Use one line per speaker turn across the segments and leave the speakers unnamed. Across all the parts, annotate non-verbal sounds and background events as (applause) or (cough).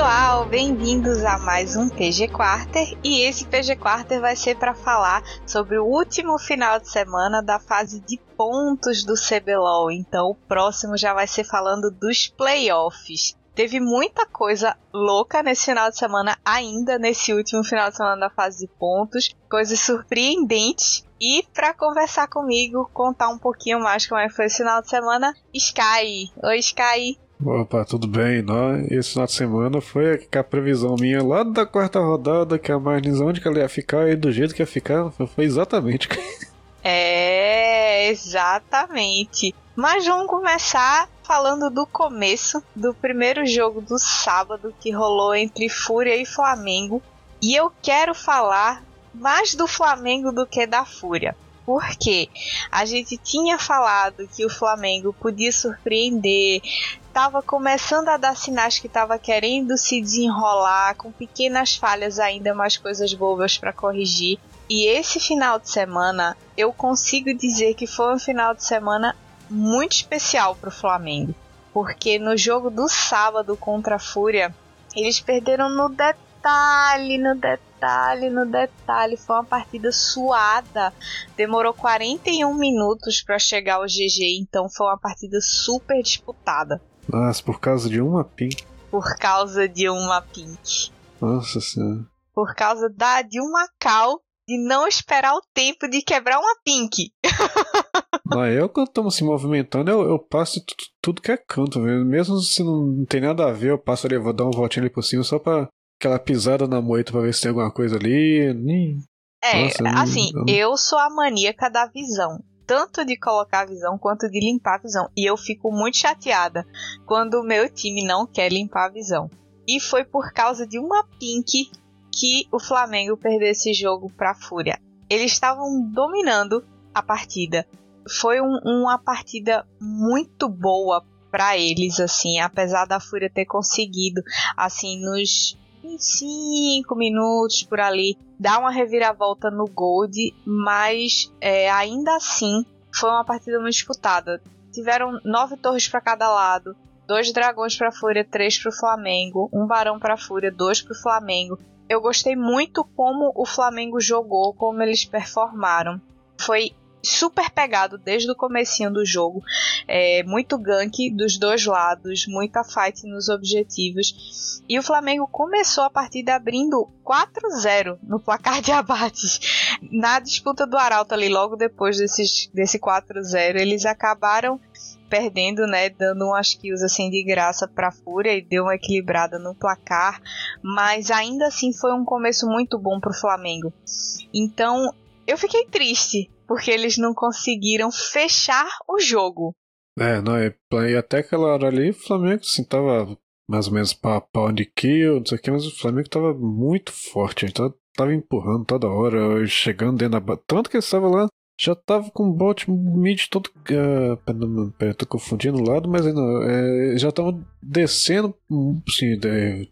pessoal, bem-vindos a mais um PG Quarter. E esse PG Quarter vai ser para falar sobre o último final de semana da fase de pontos do CBLOL. Então, o próximo já vai ser falando dos playoffs. Teve muita coisa louca nesse final de semana, ainda nesse último final de semana da fase de pontos, coisas surpreendentes. E para conversar comigo, contar um pouquinho mais como é foi esse final de semana, Sky. Oi, Sky.
Opa, tudo bem? Não, esse final de semana foi a previsão minha lá da quarta rodada, que a Marlins onde que ela ia ficar e do jeito que ia ficar, foi exatamente. (laughs)
É, exatamente. Mas vamos começar falando do começo do primeiro jogo do sábado que rolou entre Fúria e Flamengo. E eu quero falar mais do Flamengo do que da Fúria. Porque a gente tinha falado que o Flamengo podia surpreender, estava começando a dar sinais que estava querendo se desenrolar, com pequenas falhas ainda, mais coisas bobas para corrigir. E esse final de semana, eu consigo dizer que foi um final de semana muito especial para o Flamengo. Porque no jogo do sábado contra a Fúria, eles perderam no detalhe, no detalhe, no detalhe. Foi uma partida suada. Demorou 41 minutos para chegar ao GG, então foi uma partida super disputada.
Nossa, por causa de uma pink.
Por causa de uma pink.
Nossa senhora.
Por causa da de uma cal de não esperar o tempo de quebrar uma pink. (laughs)
não, eu quando estamos se movimentando, eu, eu passo tudo, tudo que é canto, mesmo se não tem nada a ver, eu passo ali, vou dar uma voltinha ali por cima só pra aquela pisada na moita pra ver se tem alguma coisa ali. Nem...
É, Nossa, assim, eu, não... eu sou a maníaca da visão tanto de colocar a visão quanto de limpar a visão. E eu fico muito chateada quando o meu time não quer limpar a visão. E foi por causa de uma pink que o Flamengo perdeu esse jogo para a Fúria. Eles estavam dominando a partida. Foi um, uma partida muito boa para eles, assim, apesar da Fúria ter conseguido, assim, nos 25 minutos por ali, dar uma reviravolta no Gold, mas é, ainda assim foi uma partida muito disputada. Tiveram nove torres para cada lado, dois dragões para Fúria, três para o Flamengo, um barão para Fúria, dois para o Flamengo. Eu gostei muito como o Flamengo jogou, como eles performaram. Foi super pegado desde o comecinho do jogo. É, muito gank dos dois lados, muita fight nos objetivos. E o Flamengo começou a partida abrindo 4-0 no placar de abates. Na disputa do Arauto ali, logo depois desses, desse 4-0, eles acabaram perdendo, né, dando umas kills assim de graça para Fúria e deu uma equilibrada no placar, mas ainda assim foi um começo muito bom para o Flamengo. Então, eu fiquei triste porque eles não conseguiram fechar o jogo.
É, não, e, e até aquela hora ali o Flamengo assim, tava mais ou menos pau de kill, não sei o que, mas o Flamengo tava muito forte, então tava empurrando toda hora, chegando dentro da. Tanto que ele estava lá, já tava com o bot mid todo. Uh, tô confundindo o lado, mas ainda. É, já tava descendo, assim,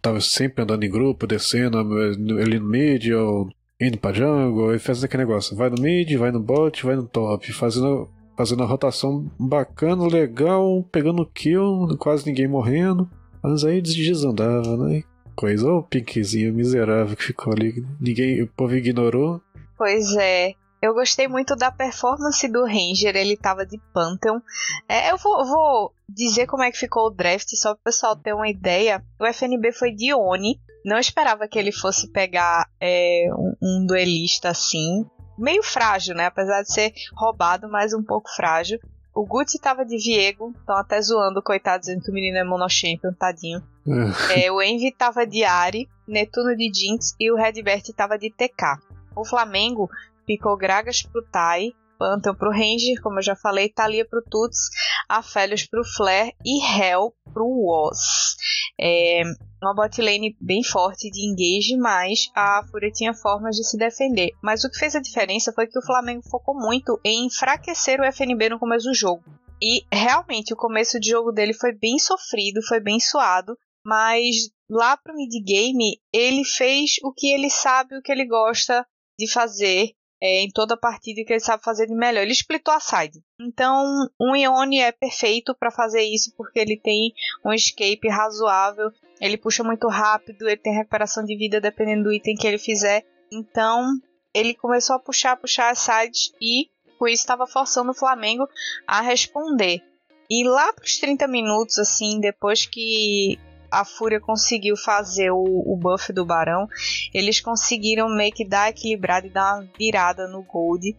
tava sempre andando em grupo, descendo ali no mid ou indo pra jungle e fazendo aquele negócio. Vai no mid, vai no bot, vai no top, fazendo, fazendo a rotação bacana, legal, pegando kill, quase ninguém morrendo. Mas aí desandava, né? Coisa, o pinkzinho miserável que ficou ali. Ninguém, o povo ignorou.
Pois é. Eu gostei muito da performance do Ranger, ele tava de Pantheon. É, eu vou, vou, dizer como é que ficou o draft, só para o pessoal ter uma ideia. O FNB foi de Oni, não esperava que ele fosse pegar é, um, um duelista assim. Meio frágil, né? Apesar de ser roubado, mas um pouco frágil. O Gucci tava de Viego, estão até zoando, coitado, dizendo que o menino é monochampion, tadinho. (laughs) é, o Envy tava de Ari, Netuno de Jinx e o Redbert tava de TK. O Flamengo picou Gragas pro Tai, Pantheon pro Ranger, como eu já falei, Thalia pro Tuts, Aphelios pro Flare e Hell pro Woz. É uma bot lane bem forte de engage, mas a Fúria tinha formas de se defender. Mas o que fez a diferença foi que o Flamengo focou muito em enfraquecer o FNB no começo do jogo. E realmente o começo de jogo dele foi bem sofrido, foi bem suado, mas lá pro mid-game ele fez o que ele sabe, o que ele gosta de fazer é, em toda partida que ele sabe fazer de melhor. Ele splitou a side. Então, um Ione é perfeito para fazer isso porque ele tem um escape razoável, ele puxa muito rápido, ele tem recuperação de vida dependendo do item que ele fizer. Então, ele começou a puxar, puxar as sides e com isso estava forçando o Flamengo a responder. E lá para os 30 minutos, assim, depois que a Fúria conseguiu fazer o, o buff do Barão, eles conseguiram meio que dar equilibrada e dar uma virada no Gold,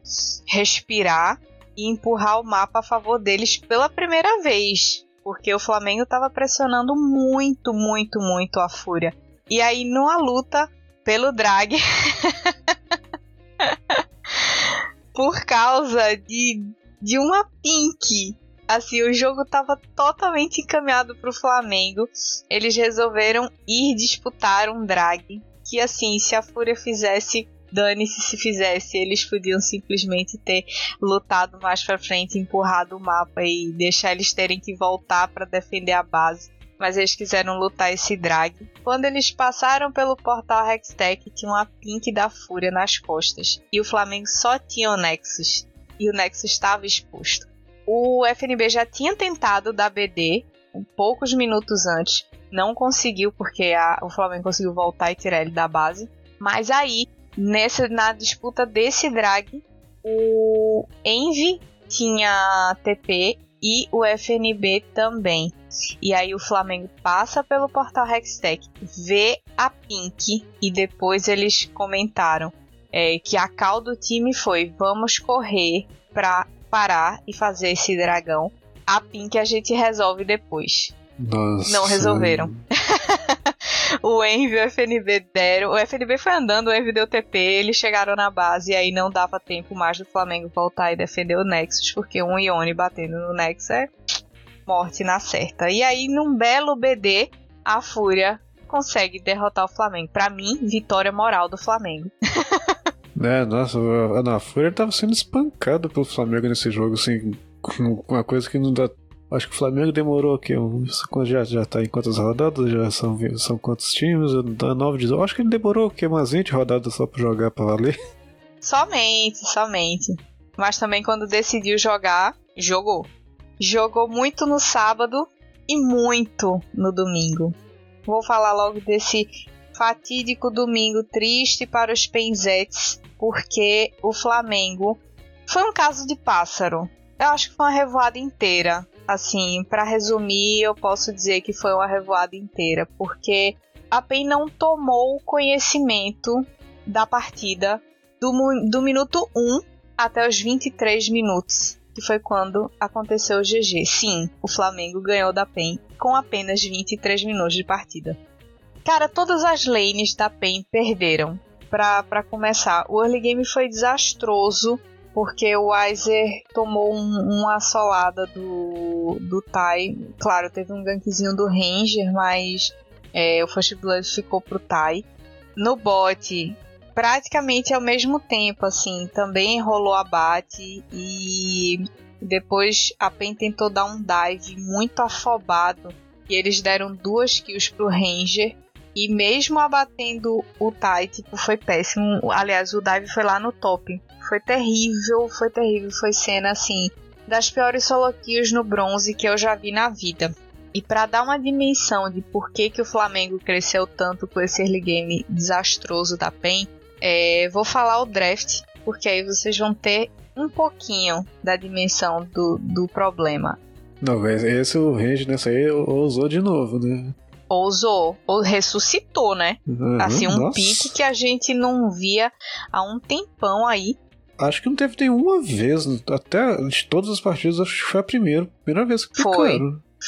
respirar e empurrar o mapa a favor deles pela primeira vez. Porque o Flamengo estava pressionando muito, muito, muito a Fúria. E aí, numa luta pelo drag, (laughs) por causa de, de uma pink Assim, o jogo estava totalmente encaminhado para o Flamengo. Eles resolveram ir disputar um drag. Que assim, se a Fúria fizesse, dane-se se fizesse. Eles podiam simplesmente ter lutado mais para frente, empurrado o mapa e deixar eles terem que voltar para defender a base mas eles quiseram lutar esse drag. Quando eles passaram pelo portal Hextech, tinha uma Pink da Fúria nas costas, e o Flamengo só tinha o Nexus, e o Nexus estava exposto. O FNB já tinha tentado dar BD poucos minutos antes, não conseguiu porque a, o Flamengo conseguiu voltar e tirar ele da base. Mas aí, nessa na disputa desse drag, o Envy tinha TP e o FNB também. E aí o Flamengo passa pelo portal Hextech, vê a Pink e depois eles comentaram é, que a cal do time foi: vamos correr para parar e fazer esse dragão. A Pink a gente resolve depois.
Nossa.
Não resolveram. (laughs) o Envy e o FNB deram. O FNB foi andando, o Envy deu TP, eles chegaram na base e aí não dava tempo mais do Flamengo voltar e defender o Nexus, porque um Ione batendo no Nexus é morte na certa. E aí, num belo BD, a Fúria consegue derrotar o Flamengo. Para mim, vitória moral do Flamengo. (laughs)
É, nossa, a Ana Fúria tava sendo espancado pelo Flamengo nesse jogo, assim, com uma coisa que não dá. Acho que o Flamengo demorou aqui, já, já tá em quantas rodadas? Já são, são quantos times? Dá 9, 18. Acho que ele demorou o quê? Umas 20 rodadas só pra jogar pra valer. (laughs)
Somente, somente. Mas também quando decidiu jogar, jogou. Jogou muito no sábado e muito no domingo. Vou falar logo desse fatídico domingo triste para os Penzetes porque o Flamengo foi um caso de pássaro. Eu acho que foi uma revoada inteira. Assim, para resumir, eu posso dizer que foi uma revoada inteira, porque a PEN não tomou conhecimento da partida do, do minuto 1 até os 23 minutos, que foi quando aconteceu o GG. Sim, o Flamengo ganhou da PEN com apenas 23 minutos de partida. Cara, todas as lanes da PEN perderam para começar, o early game foi desastroso porque o Weiser tomou um, uma assolada do, do Tai. Claro, teve um gankzinho do Ranger, mas é, o First Blood ficou pro Tai. No bot, praticamente ao mesmo tempo, assim, também rolou abate e depois a PEN tentou dar um dive muito afobado e eles deram duas kills pro Ranger e mesmo abatendo o Tai, tipo, foi péssimo. Aliás, o dive foi lá no top. Foi terrível, foi terrível. Foi cena, assim, das piores solo no bronze que eu já vi na vida. E para dar uma dimensão de por que, que o Flamengo cresceu tanto com esse early game desastroso da PEN, é, vou falar o draft, porque aí vocês vão ter um pouquinho da dimensão do, do problema.
Não, esse o range nessa aí ousou de novo, né?
Ousou, ou ressuscitou, né? Uhum, assim, um nossa. pique que a gente não via há um tempão aí.
Acho que não teve nenhuma vez, até de todas as partidas, acho que foi a primeira, primeira vez que
picaram. Foi.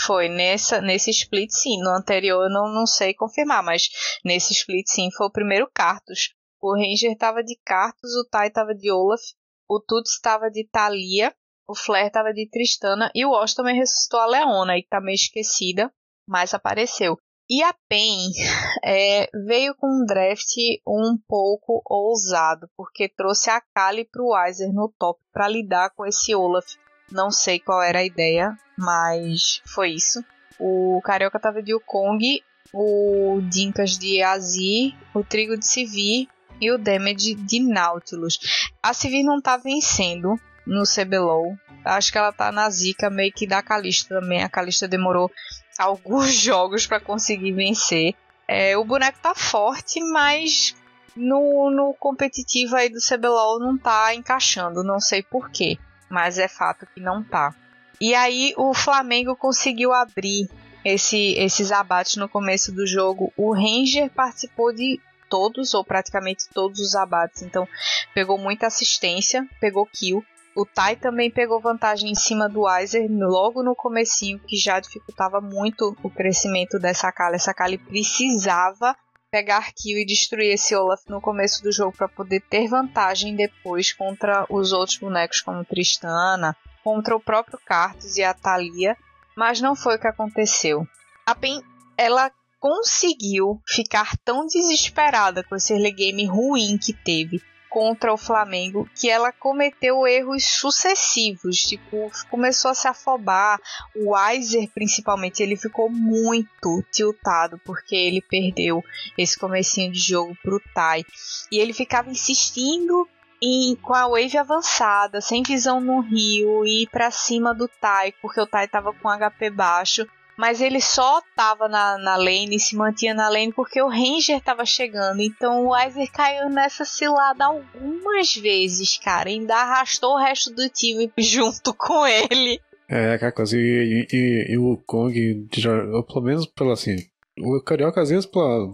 Foi nessa, nesse split sim. No anterior eu não, não sei confirmar, mas nesse split sim foi o primeiro Cartus. O Ranger tava de Cartus, o Tai tava de Olaf, o Tuts tava de Thalia, o Flair tava de Tristana e o Osh também ressuscitou a Leona, aí que tá meio esquecida, mas apareceu. E a PEN (laughs) é, veio com um draft um pouco ousado, porque trouxe a Kali para o Weiser no top para lidar com esse Olaf Não sei qual era a ideia, mas foi isso. O Carioca tava de Kong, o Dinkas de Azir, o Trigo de Sivir e o Damage de Nautilus. A Sivir não tá vencendo no CBLOL. Acho que ela tá na zica meio que da Kalista também. A Kalista demorou alguns (laughs) jogos para conseguir vencer. É, o boneco tá forte, mas no, no competitivo aí do CBLOL não tá encaixando. Não sei porquê, mas é fato que não tá. E aí o Flamengo conseguiu abrir esse, esses abates no começo do jogo. O Ranger participou de todos, ou praticamente todos os abates, então pegou muita assistência, pegou kill. O Tai também pegou vantagem em cima do Weiser logo no comecinho, que já dificultava muito o crescimento dessa Kali. Essa Kali precisava pegar kill e destruir esse Olaf no começo do jogo para poder ter vantagem depois contra os outros bonecos como Tristana, contra o próprio Cartus e a Thalia, mas não foi o que aconteceu. A Pen ela conseguiu ficar tão desesperada com esse early game ruim que teve contra o Flamengo que ela cometeu erros sucessivos, tipo, começou a se afobar. O Weiser, principalmente, ele ficou muito tiltado porque ele perdeu esse comecinho de jogo pro Tai. E ele ficava insistindo em, com a wave avançada, sem visão no rio, e ir para cima do Tai, porque o Tai tava com HP baixo mas ele só tava na, na lane e se mantinha na lane porque o Ranger tava chegando. Então o Weiser caiu nessa cilada algumas vezes, cara. Ainda arrastou o resto do time (laughs) junto com ele.
É, aquela coisa. E, e, e, o Kong, já, pelo menos pela assim. O Carioca, às vezes, pela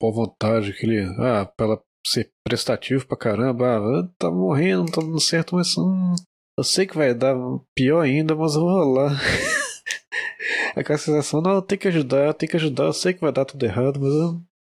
boa vontade, que ele. Ah, pela ser prestativo pra caramba, ah, tá morrendo, tá dando certo, mas hum, eu sei que vai dar pior ainda, mas eu vou lá. (laughs) aquela sensação, não, tem que ajudar, tem que ajudar, eu sei que vai dar tudo errado, mas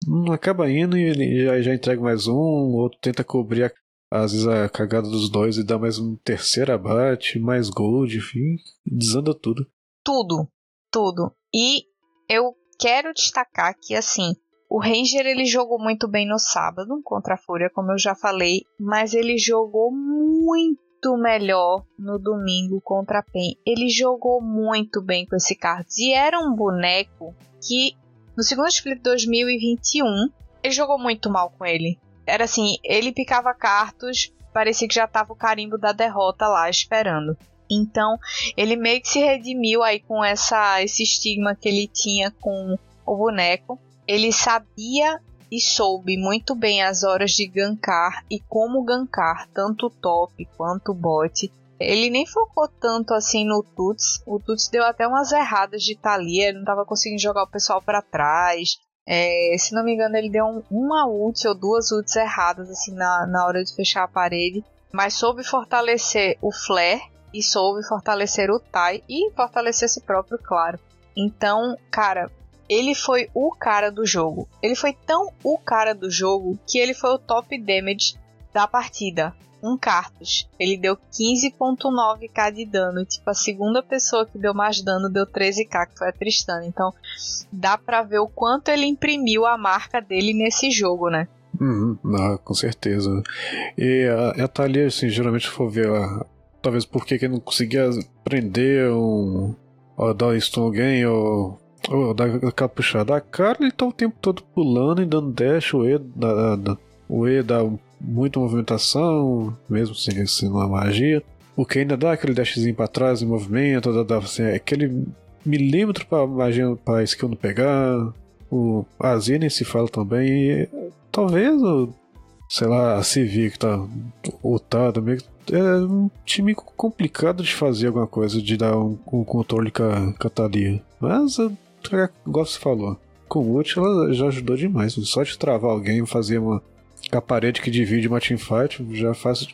não acaba indo e ele já, já entrega mais um, o outro tenta cobrir a, às vezes a cagada dos dois e dá mais um terceiro abate, mais gold, enfim, desanda tudo.
Tudo, tudo. E eu quero destacar que assim, o Ranger ele jogou muito bem no sábado contra a Fúria, como eu já falei, mas ele jogou muito muito melhor no domingo contra a PEN. Ele jogou muito bem com esse Cards e era um boneco que no segundo split 2021 ele jogou muito mal com ele. Era assim, ele picava cartos, parecia que já tava o carimbo da derrota lá esperando. Então, ele meio que se redimiu aí com essa esse estigma que ele tinha com o boneco. Ele sabia e soube muito bem as horas de gankar e como gankar tanto o top quanto o bot. Ele nem focou tanto assim no Tuts. O Tuts deu até umas erradas de Thalia, ele não estava conseguindo jogar o pessoal para trás. É, se não me engano, ele deu um, uma ult ou duas ults erradas assim na, na hora de fechar a parede. Mas soube fortalecer o Flare e soube fortalecer o Tai e fortalecer si próprio, claro. Então, cara, ele foi o cara do jogo. Ele foi tão o cara do jogo que ele foi o top damage da partida. Um Cartus. Ele deu 15.9k de dano. Tipo, a segunda pessoa que deu mais dano deu 13k, que foi a Tristana. Então, dá pra ver o quanto ele imprimiu a marca dele nesse jogo, né?
Uhum, ah, com certeza. E a, a Thalia, assim, geralmente for ver, a, talvez porque ele não conseguia prender um. Ou dar stun alguém, ou Oh, daquela puxada. A cara ele tá o tempo todo pulando e dando dash. O E dá, dá, o e dá muita movimentação, mesmo sem, sem uma magia. O que ainda dá aquele dashzinho pra trás em movimento, dá, dá assim, aquele milímetro pra magia pra skill não pegar. O Azir nem se fala também. E, talvez o. Sei lá, a Civi que tá ultado meio é um time complicado de fazer alguma coisa, de dar um, um controle com a, com a Thalia. Mas igual você falou, com o ult ela já ajudou demais. Só de travar alguém, fazer uma a parede que divide uma teamfight já faz,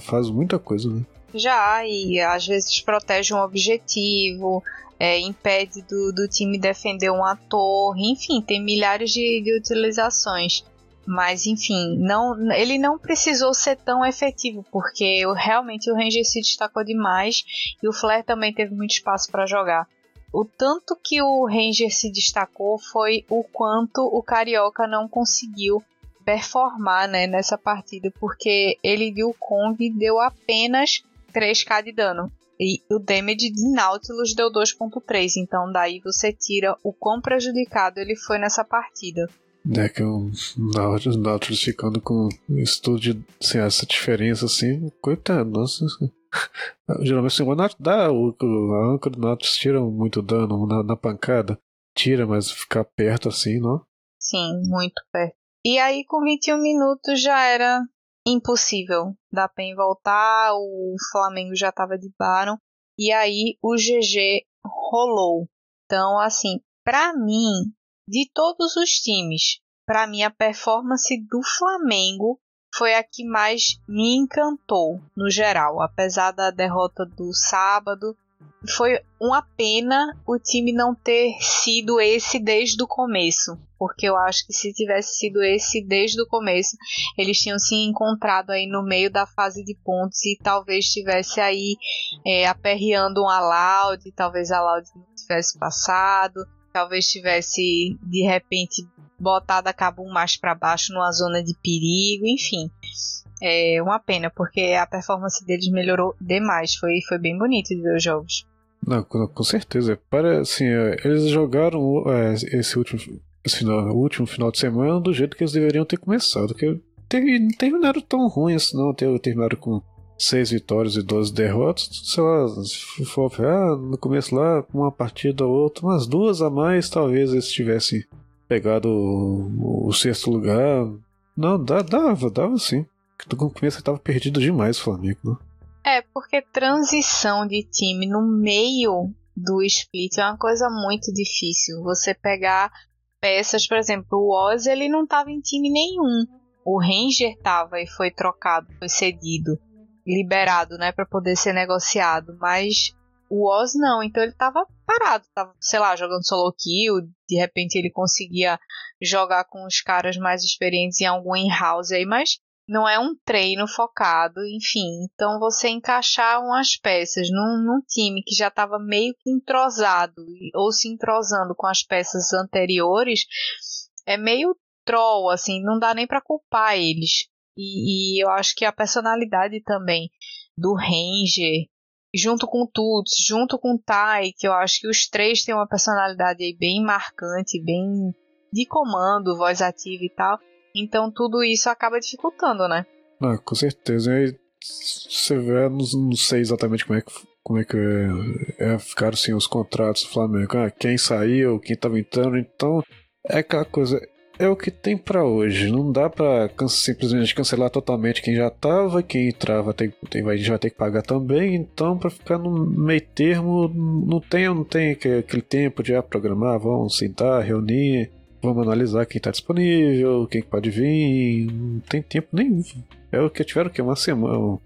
faz muita coisa, né?
Já, e às vezes protege um objetivo, é, impede do, do time defender uma torre, enfim, tem milhares de, de utilizações. Mas enfim, não, ele não precisou ser tão efetivo, porque realmente o Ranger se destacou demais e o Flare também teve muito espaço para jogar. O tanto que o Ranger se destacou foi o quanto o Carioca não conseguiu performar né, nessa partida, porque ele de Kong deu apenas 3k de dano. E o damage de Nautilus deu 2.3, então daí você tira o quão prejudicado ele foi nessa partida.
É que o Nautilus, ficando com estudo de assim, essa diferença assim, coitado, nossa. (laughs) Geralmente assim, o dá, o, a âncora do Nautilus tira muito dano na, na pancada. Tira, mas ficar perto assim, não?
Sim, muito perto. E aí com 21 minutos já era impossível da PEN voltar, o Flamengo já estava de Baron, e aí o GG rolou. Então, assim, para mim, de todos os times, para mim a performance do Flamengo foi a que mais me encantou no geral, apesar da derrota do sábado foi uma pena o time não ter sido esse desde o começo. Porque eu acho que se tivesse sido esse desde o começo, eles tinham se encontrado aí no meio da fase de pontos e talvez tivesse aí é, aperreando um Aloud, talvez a Loud não tivesse passado, talvez tivesse de repente botado a Cabum mais para baixo numa zona de perigo, enfim. É uma pena, porque a performance deles melhorou demais. Foi, foi bem bonito de ver os jogos.
Não, com, certeza. Para, assim, é, eles jogaram é, esse último, final, último final de semana do jeito que eles deveriam ter começado. Que não terminaram tão ruim assim, não. Terminaram com 6 vitórias e 12 derrotas. Sei lá, se for ah, no começo lá, uma partida ou outra, umas duas a mais, talvez eles tivessem pegado o, o sexto lugar. Não, dava, dava sim. No começo estava perdido demais o Flamengo, né?
É, porque transição de time no meio do split é uma coisa muito difícil. Você pegar peças, por exemplo, o Oz ele não estava em time nenhum. O Ranger estava e foi trocado, foi cedido, liberado, né, para poder ser negociado, mas o Oz não, então ele estava parado, tava, sei lá, jogando solo kill, de repente ele conseguia jogar com os caras mais experientes em algum in-house aí, mas não é um treino focado, enfim. Então você encaixar umas peças num, num time que já estava meio que entrosado ou se entrosando com as peças anteriores é meio troll, assim, não dá nem para culpar eles. E, e, eu acho que a personalidade também do Ranger, junto com o Tuts, junto com o Tai, que eu acho que os três têm uma personalidade bem marcante, bem de comando, voz ativa e tal então tudo isso acaba dificultando, né?
Ah, com certeza. E você vê, não, não, sei exatamente como é que, como é que é, é, ficaram assim, os contratos do Flamengo. Ah, quem saiu, quem estava entrando. Então, é aquela coisa. É o que tem para hoje. Não dá para simplesmente cancelar totalmente quem já tava, quem entrava tem, tem, vai, já ter que pagar também. Então, para ficar no meio termo, não tem, não tem aquele tempo de ah, programar, vamos sentar, reunir Vamos analisar quem está disponível, quem pode vir. Não tem tempo nenhum. É o que tiveram que uma semana,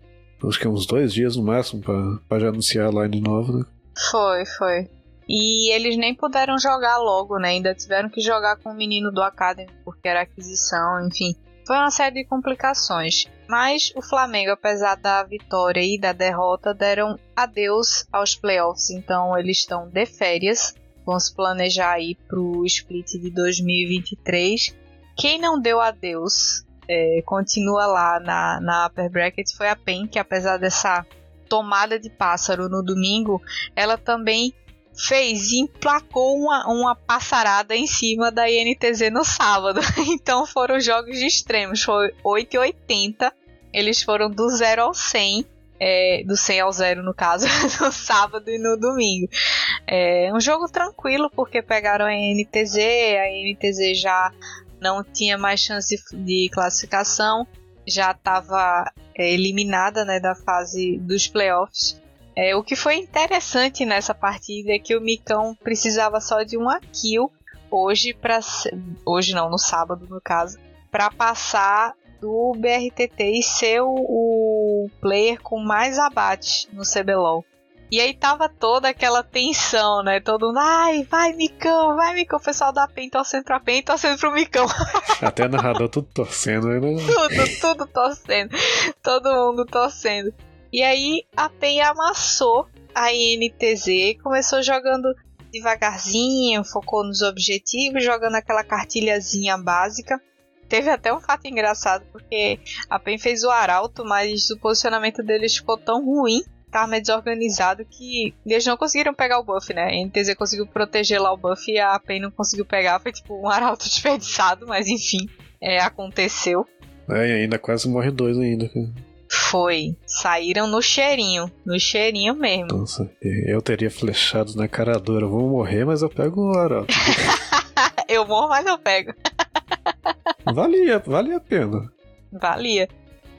acho que uns dois dias no máximo para já anunciar a line nova, né?
Foi, foi. E eles nem puderam jogar logo, né? Ainda tiveram que jogar com o menino do Academy porque era aquisição, enfim. Foi uma série de complicações. Mas o Flamengo, apesar da vitória e da derrota, deram adeus aos playoffs. Então eles estão de férias vão se planejar aí pro split de 2023. Quem não deu adeus é, continua lá na, na upper bracket foi a PEN, que apesar dessa tomada de pássaro no domingo, ela também fez e emplacou uma, uma passarada em cima da INTZ no sábado. (laughs) Então foram jogos de extremos, foi 8 e 80. Eles foram do 0 ao 100 é, do 100 ao 0 no caso, (laughs) no sábado e no domingo. É um jogo tranquilo porque pegaram a NTZ, a NTZ já não tinha mais chance de classificação, já estava é, eliminada né, da fase dos playoffs. É, o que foi interessante nessa partida é que o Micão precisava só de uma kill hoje para hoje não no sábado no caso para passar do BRTT e ser o, o player com mais abate no CBLOL. E aí tava toda aquela tensão, né? Todo mundo, ai, vai Micão, vai Micão. O pessoal da PEN torcendo pra PEN torcendo pro Micão. (laughs)
Até narrador tudo torcendo, né?
tudo, tudo torcendo. Todo mundo torcendo. E aí a PEN amassou a INTZ e começou jogando devagarzinho, focou nos objetivos, jogando aquela cartilhazinha básica. Teve até um fato engraçado, porque a PEN fez o arauto, mas o posicionamento deles ficou tão ruim tava meio desorganizado que eles não conseguiram pegar o buff, né? A NTZ conseguiu proteger lá o buff e a PEN não conseguiu pegar. Foi tipo um (laughs) arauto desperdiçado, mas enfim, é, aconteceu.
É, ainda quase morre dois ainda.
Foi. Saíram no cheirinho. No cheirinho mesmo.
Nossa, eu teria flechados na cara dura. Eu vou morrer, mas eu pego o arauto. (laughs)
eu morro, mas eu pego. (laughs)
valia, valia a pena.
Valia.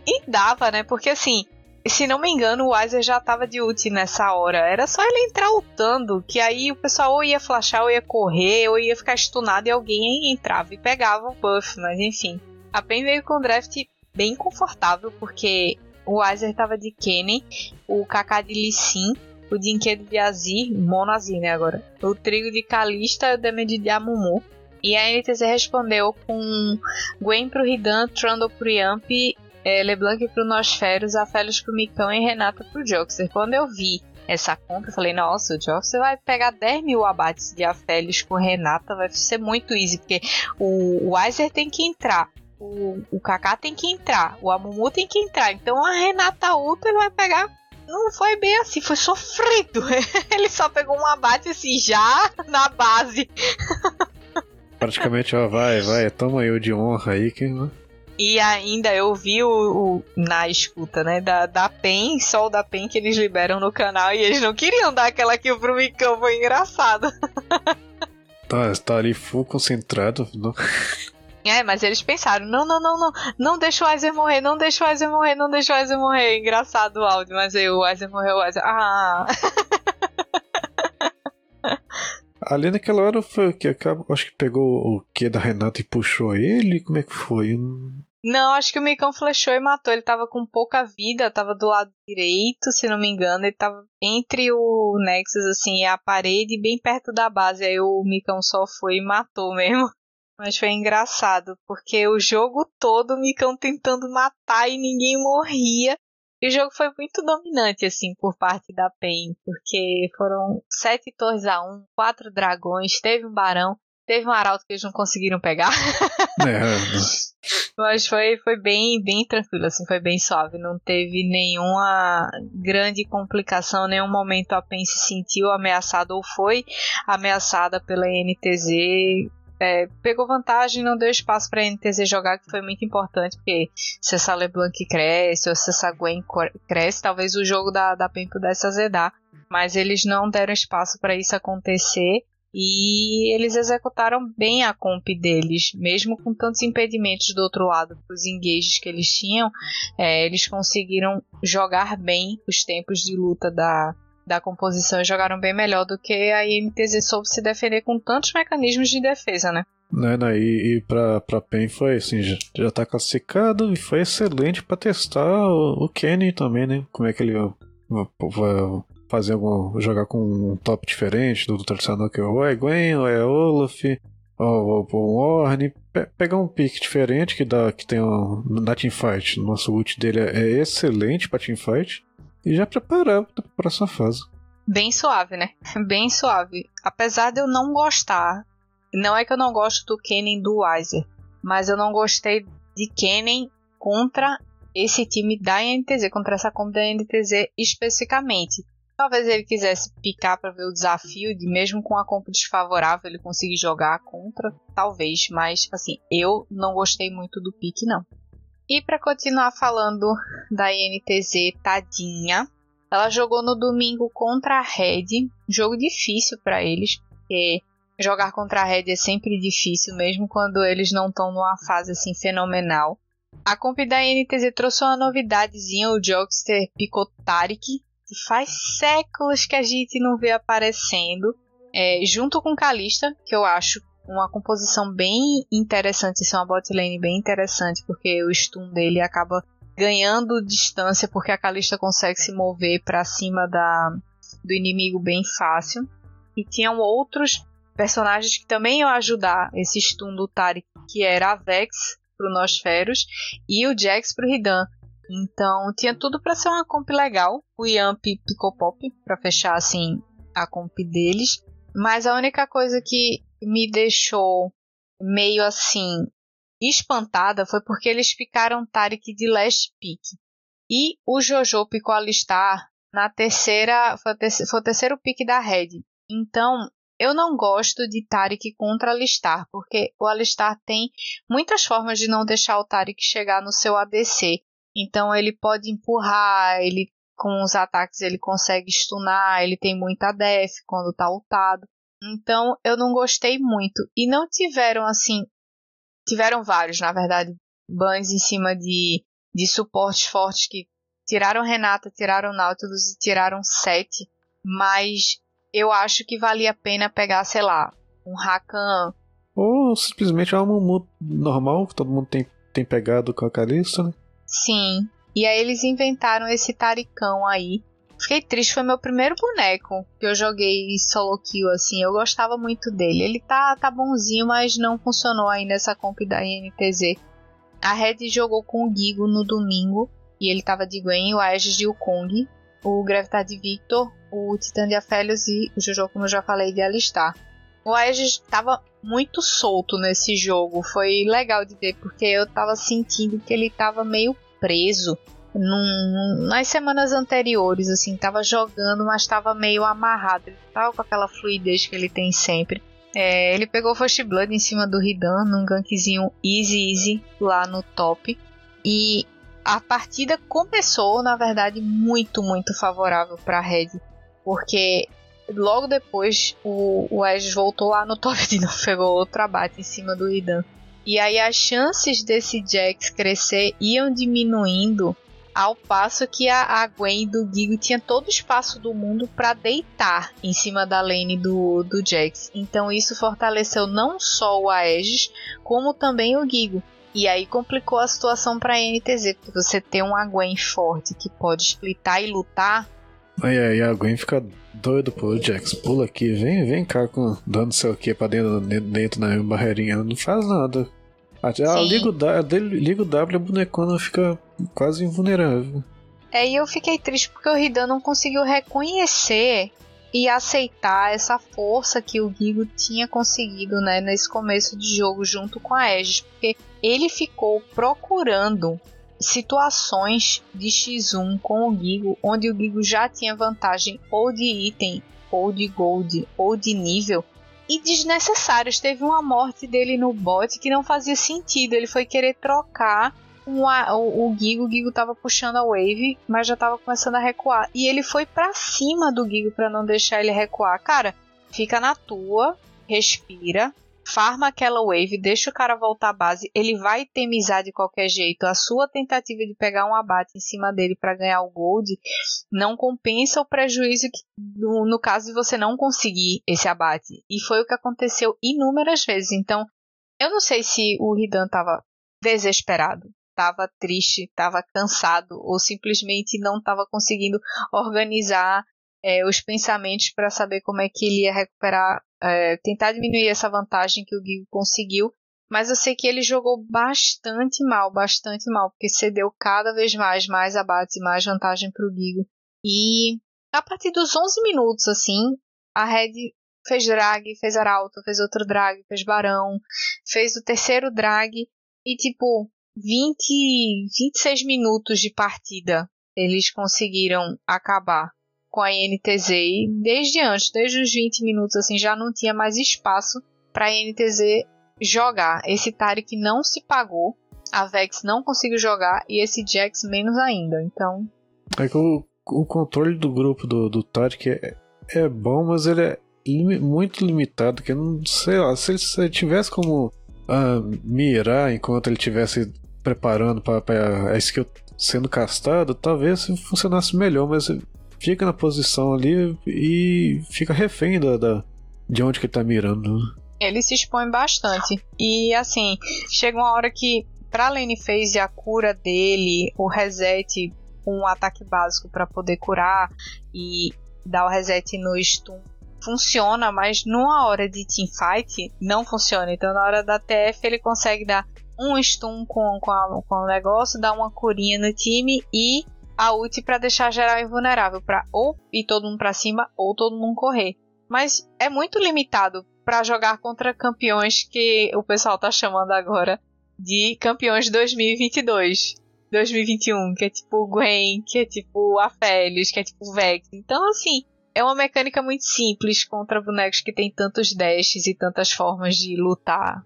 E dava, né? Porque assim, se não me engano, o Weiser já tava de ult nessa hora. Era só ele entrar lutando, que aí o pessoal ou ia flashar, ou ia correr, ou ia ficar stunado e alguém entrava e pegava o buff, mas enfim. A PEN veio com um draft bem confortável, porque o Weiser tava de Kenny, o Kaká de Lee Sin, o Dinquedo de Azir, Mono Azir, né, agora. O Trigo de Kalista e o Demed de Amumu. E a NTZ respondeu com Gwen pro Ridan, Trundle pro Yamp é, LeBlanc pro Nosferos, Afélios pro Micão e Renata pro Joxer. Quando eu vi essa compra, eu falei, nossa, o Joxer vai pegar 10 mil abates de Afélios com Renata, vai ser muito easy, porque o Weiser tem que entrar. O, o Kaká tem que entrar, o Amumu tem que entrar, então a Renata Ultra vai pegar não foi bem assim, foi sofrido. (laughs) Ele só pegou um abate assim já na base.
Praticamente, ó, vai, vai, toma o de honra aí que.
E ainda eu vi o, o, na escuta, né, da, da PEN, só o da PEN que eles liberam no canal e eles não queriam dar aquela kill pro Micão, foi engraçado.
Tá, tá ali full concentrado, não?
É, mas eles pensaram, não, não, não, não, não deixa o Aizer morrer, não deixa o Aizer morrer, não deixa o Aizer morrer. Engraçado o áudio, mas aí o Aizer morreu, o Aizer... Ah...
Ali naquela hora foi o que? Acho que pegou o que da Renata e puxou ele? Como é que foi?
Não, acho que o Micão flechou e matou. Ele tava com pouca vida, tava do lado direito, se não me engano. Ele tava entre o Nexus, assim, e a parede, bem perto da base. Aí o Micão só foi e matou mesmo. Mas foi engraçado, porque o jogo todo o Micão tentando matar e ninguém morria. E o jogo foi muito dominante, assim, por parte da PEN, porque foram sete torres a um, quatro dragões, teve um barão, teve um arauto que eles não conseguiram pegar. (laughs) É. Mas foi, foi bem, bem tranquilo, assim, foi bem suave. Não teve nenhuma grande complicação, nenhum momento a PEN se sentiu ameaçada ou foi ameaçada pela NTZ é, pegou vantagem, não deu espaço para a NTZ jogar, que foi muito importante, porque se essa LeBlanc cresce ou se essa Gwen cresce, talvez o jogo da, da PEN pudesse azedar. Mas eles não deram espaço para isso acontecer e eles executaram bem a comp deles, mesmo com tantos impedimentos do outro lado os engages que eles tinham, é, eles conseguiram jogar bem os tempos de luta da, da composição jogaram bem melhor do que a INTZ soube se defender com tantos mecanismos de defesa, né?
Né, né, e, e pra PEN foi assim, já, já tá classificado e foi excelente para testar o, o Kenny também, né? Como é que ele vai fazer algum. jogar com um top diferente do, do tradicional que é o é Gwen, ou é Olaf, ou, o Orne, pe pegar um pick diferente que dá que tem um, na teamfight. Nosso ult dele é, é excelente pra teamfight e já preparar para a próxima fase.
Bem suave, né? Bem suave. Apesar de eu não gostar, não é que eu não gosto do Kennen do Weiser, mas eu não gostei de Kennen contra esse time da NTZ, contra essa comp da NTZ especificamente. Talvez ele quisesse picar para ver o desafio de mesmo com a comp desfavorável ele conseguir jogar contra, talvez, mas assim, eu não gostei muito do pique não. E para continuar falando da INTZ, tadinha, ela jogou no domingo contra a Red, jogo difícil para eles, porque jogar contra a Red é sempre difícil, mesmo quando eles não estão numa fase assim fenomenal. A comp da INTZ trouxe uma novidadezinha, o Jogster Picotarik, que faz séculos que a gente não vê aparecendo, é, junto com Kalista, que eu acho uma composição bem interessante, isso é uma bot lane bem interessante, porque o stun dele acaba ganhando distância, porque a Kalista consegue se mover para cima da, do inimigo bem fácil. E tinham outros personagens que também iam ajudar esse stun do Taric, que era a Vex pro Nosferos e o Jax pro Ridan. Então tinha tudo para ser uma comp legal. O Yamp picou pop para fechar assim a comp deles. Mas a única coisa que me deixou meio assim espantada foi porque eles picaram Tarek de last pick. E o Jojo picou alistar na terceira. Foi, foi o terceiro pick da Red. Então, eu não gosto de Tarik contra Alistar, porque o Alistar tem muitas formas de não deixar o Tarik chegar no seu ADC. Então ele pode empurrar, ele com os ataques ele consegue stunar, ele tem muita def quando tá ultado. Então eu não gostei muito. E não tiveram assim. Tiveram vários, na verdade, bans em cima de, de suportes fortes que tiraram Renata, tiraram Nautilus e tiraram Sete. Mas eu acho que valia a pena pegar, sei lá, um Rakan.
Ou simplesmente um Mumu normal, que todo mundo tem, tem pegado com a Calista, né?
Sim. E aí eles inventaram esse Taricão aí. Fiquei triste, foi meu primeiro boneco que eu joguei solo kill, assim. Eu gostava muito dele. Ele tá, tá bonzinho, mas não funcionou ainda essa comp da INTZ. A Red jogou com o Gigo no domingo. E ele tava de Gwen, o Aegis de Wukong, o Gravitar de Victor, o Titã de Aphelios e o Jojo, como eu já falei, de Alistar. O Aegis tava muito solto nesse jogo. Foi legal de ver, porque eu tava sentindo que ele tava meio preso num, nas semanas anteriores, assim, tava jogando, mas tava meio amarrado. Ele tava com aquela fluidez que ele tem sempre. É, ele pegou First Blood em cima do Ridan, num gankzinho easy easy lá no top. E a partida começou, na verdade, muito, muito favorável para Red. Porque logo depois o, o Edge voltou lá no (laughs) top de novo, pegou outro abate em cima do Ridan. E aí as chances desse Jax crescer iam diminuindo ao passo que a, Gwen do Gigo tinha todo o espaço do mundo para deitar em cima da lane do, do Jax. Então isso fortaleceu não só o Aegis, como também o Gigo. E aí complicou a situação para a NTZ, porque você tem uma Gwen forte que pode splitar e lutar.
Aí, aí a Gwen fica doido, pô, Jax, pula aqui, vem, vem cá com dando seu aqui pra dentro, dentro da barreirinha, não faz nada. Ah, liga o, W, liga o W, a bonecona fica quase invulnerável.
É, e eu fiquei triste porque o Ridan não conseguiu reconhecer e aceitar essa força que o Gigo tinha conseguido né, nesse começo de jogo junto com a Aegis, porque ele ficou procurando situações de X1 com o Gigo, onde o Gigo já tinha vantagem ou de item, ou de gold, ou de nível, e desnecessários. Teve uma morte dele no bot que não fazia sentido. Ele foi querer trocar uma, o, o Gigo. O Gigo tava puxando a wave, mas já tava começando a recuar. E ele foi para cima do Gigo para não deixar ele recuar. Cara, fica na tua, respira, farma aquela wave, deixa o cara voltar à base, ele vai temizar de qualquer jeito. A sua tentativa de pegar um abate em cima dele para ganhar o gold não compensa o prejuízo que, no, no, caso de você não conseguir esse abate. E foi o que aconteceu inúmeras vezes. Então, eu não sei se o Ridan tava desesperado, tava triste, tava cansado ou simplesmente não estava conseguindo organizar é, os pensamentos para saber como é que ele ia recuperar é, tentar diminuir essa vantagem que o Gigo conseguiu, mas eu sei que ele jogou bastante mal, bastante mal, porque cedeu cada vez mais, mais abates e mais vantagem para o Gigo. E a partir dos 11 minutos, assim, a Red fez drag, fez arauto, fez outro drag, fez barão, fez o terceiro drag e tipo 20, 26 minutos de partida eles conseguiram acabar com a INTZ e desde antes, desde os 20 minutos assim, já não tinha mais espaço para a INTZ jogar. Esse Tarek não se pagou, a Vex não conseguiu jogar e esse Jax menos ainda. Então,
é que o, o controle do grupo do, do Tarek é, é bom, mas ele é muito limitado, que não sei lá, se ele, se ele tivesse como uh, mirar enquanto ele estivesse preparando para a skill sendo castado, talvez funcionasse melhor, mas fica na posição ali e fica refém da, da de onde que ele tá mirando. Né?
Ele se expõe bastante. E assim, chega uma hora que pra lane phase a cura dele, o reset um ataque básico para poder curar e dar o reset no stun funciona, mas numa hora de teamfight não funciona. Então na hora da TF ele consegue dar um stun com, com, a, com o negócio, dar uma curinha no time e a ult para deixar geral invulnerável para ou ir todo mundo para cima ou todo mundo correr. Mas é muito limitado para jogar contra campeões que o pessoal tá chamando agora de campeões 2022. 2021, que é tipo Gwen, que é tipo a Félix, que é tipo Vex. Então, assim, é uma mecânica muito simples contra bonecos que tem tantos dashes e tantas formas de lutar.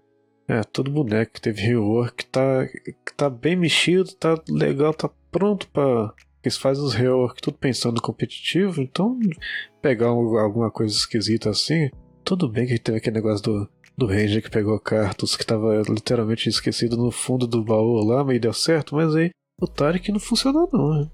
É, todo boneco que teve rework tá, tá bem mexido, tá legal, tá pronto para Eles fazem os rework tudo pensando competitivo, então pegar alguma coisa esquisita assim, tudo bem que teve aquele negócio do, do Ranger que pegou cartas que tava literalmente esquecido no fundo do baú lá, mas deu certo, mas aí o Tarek não funcionou não. Né?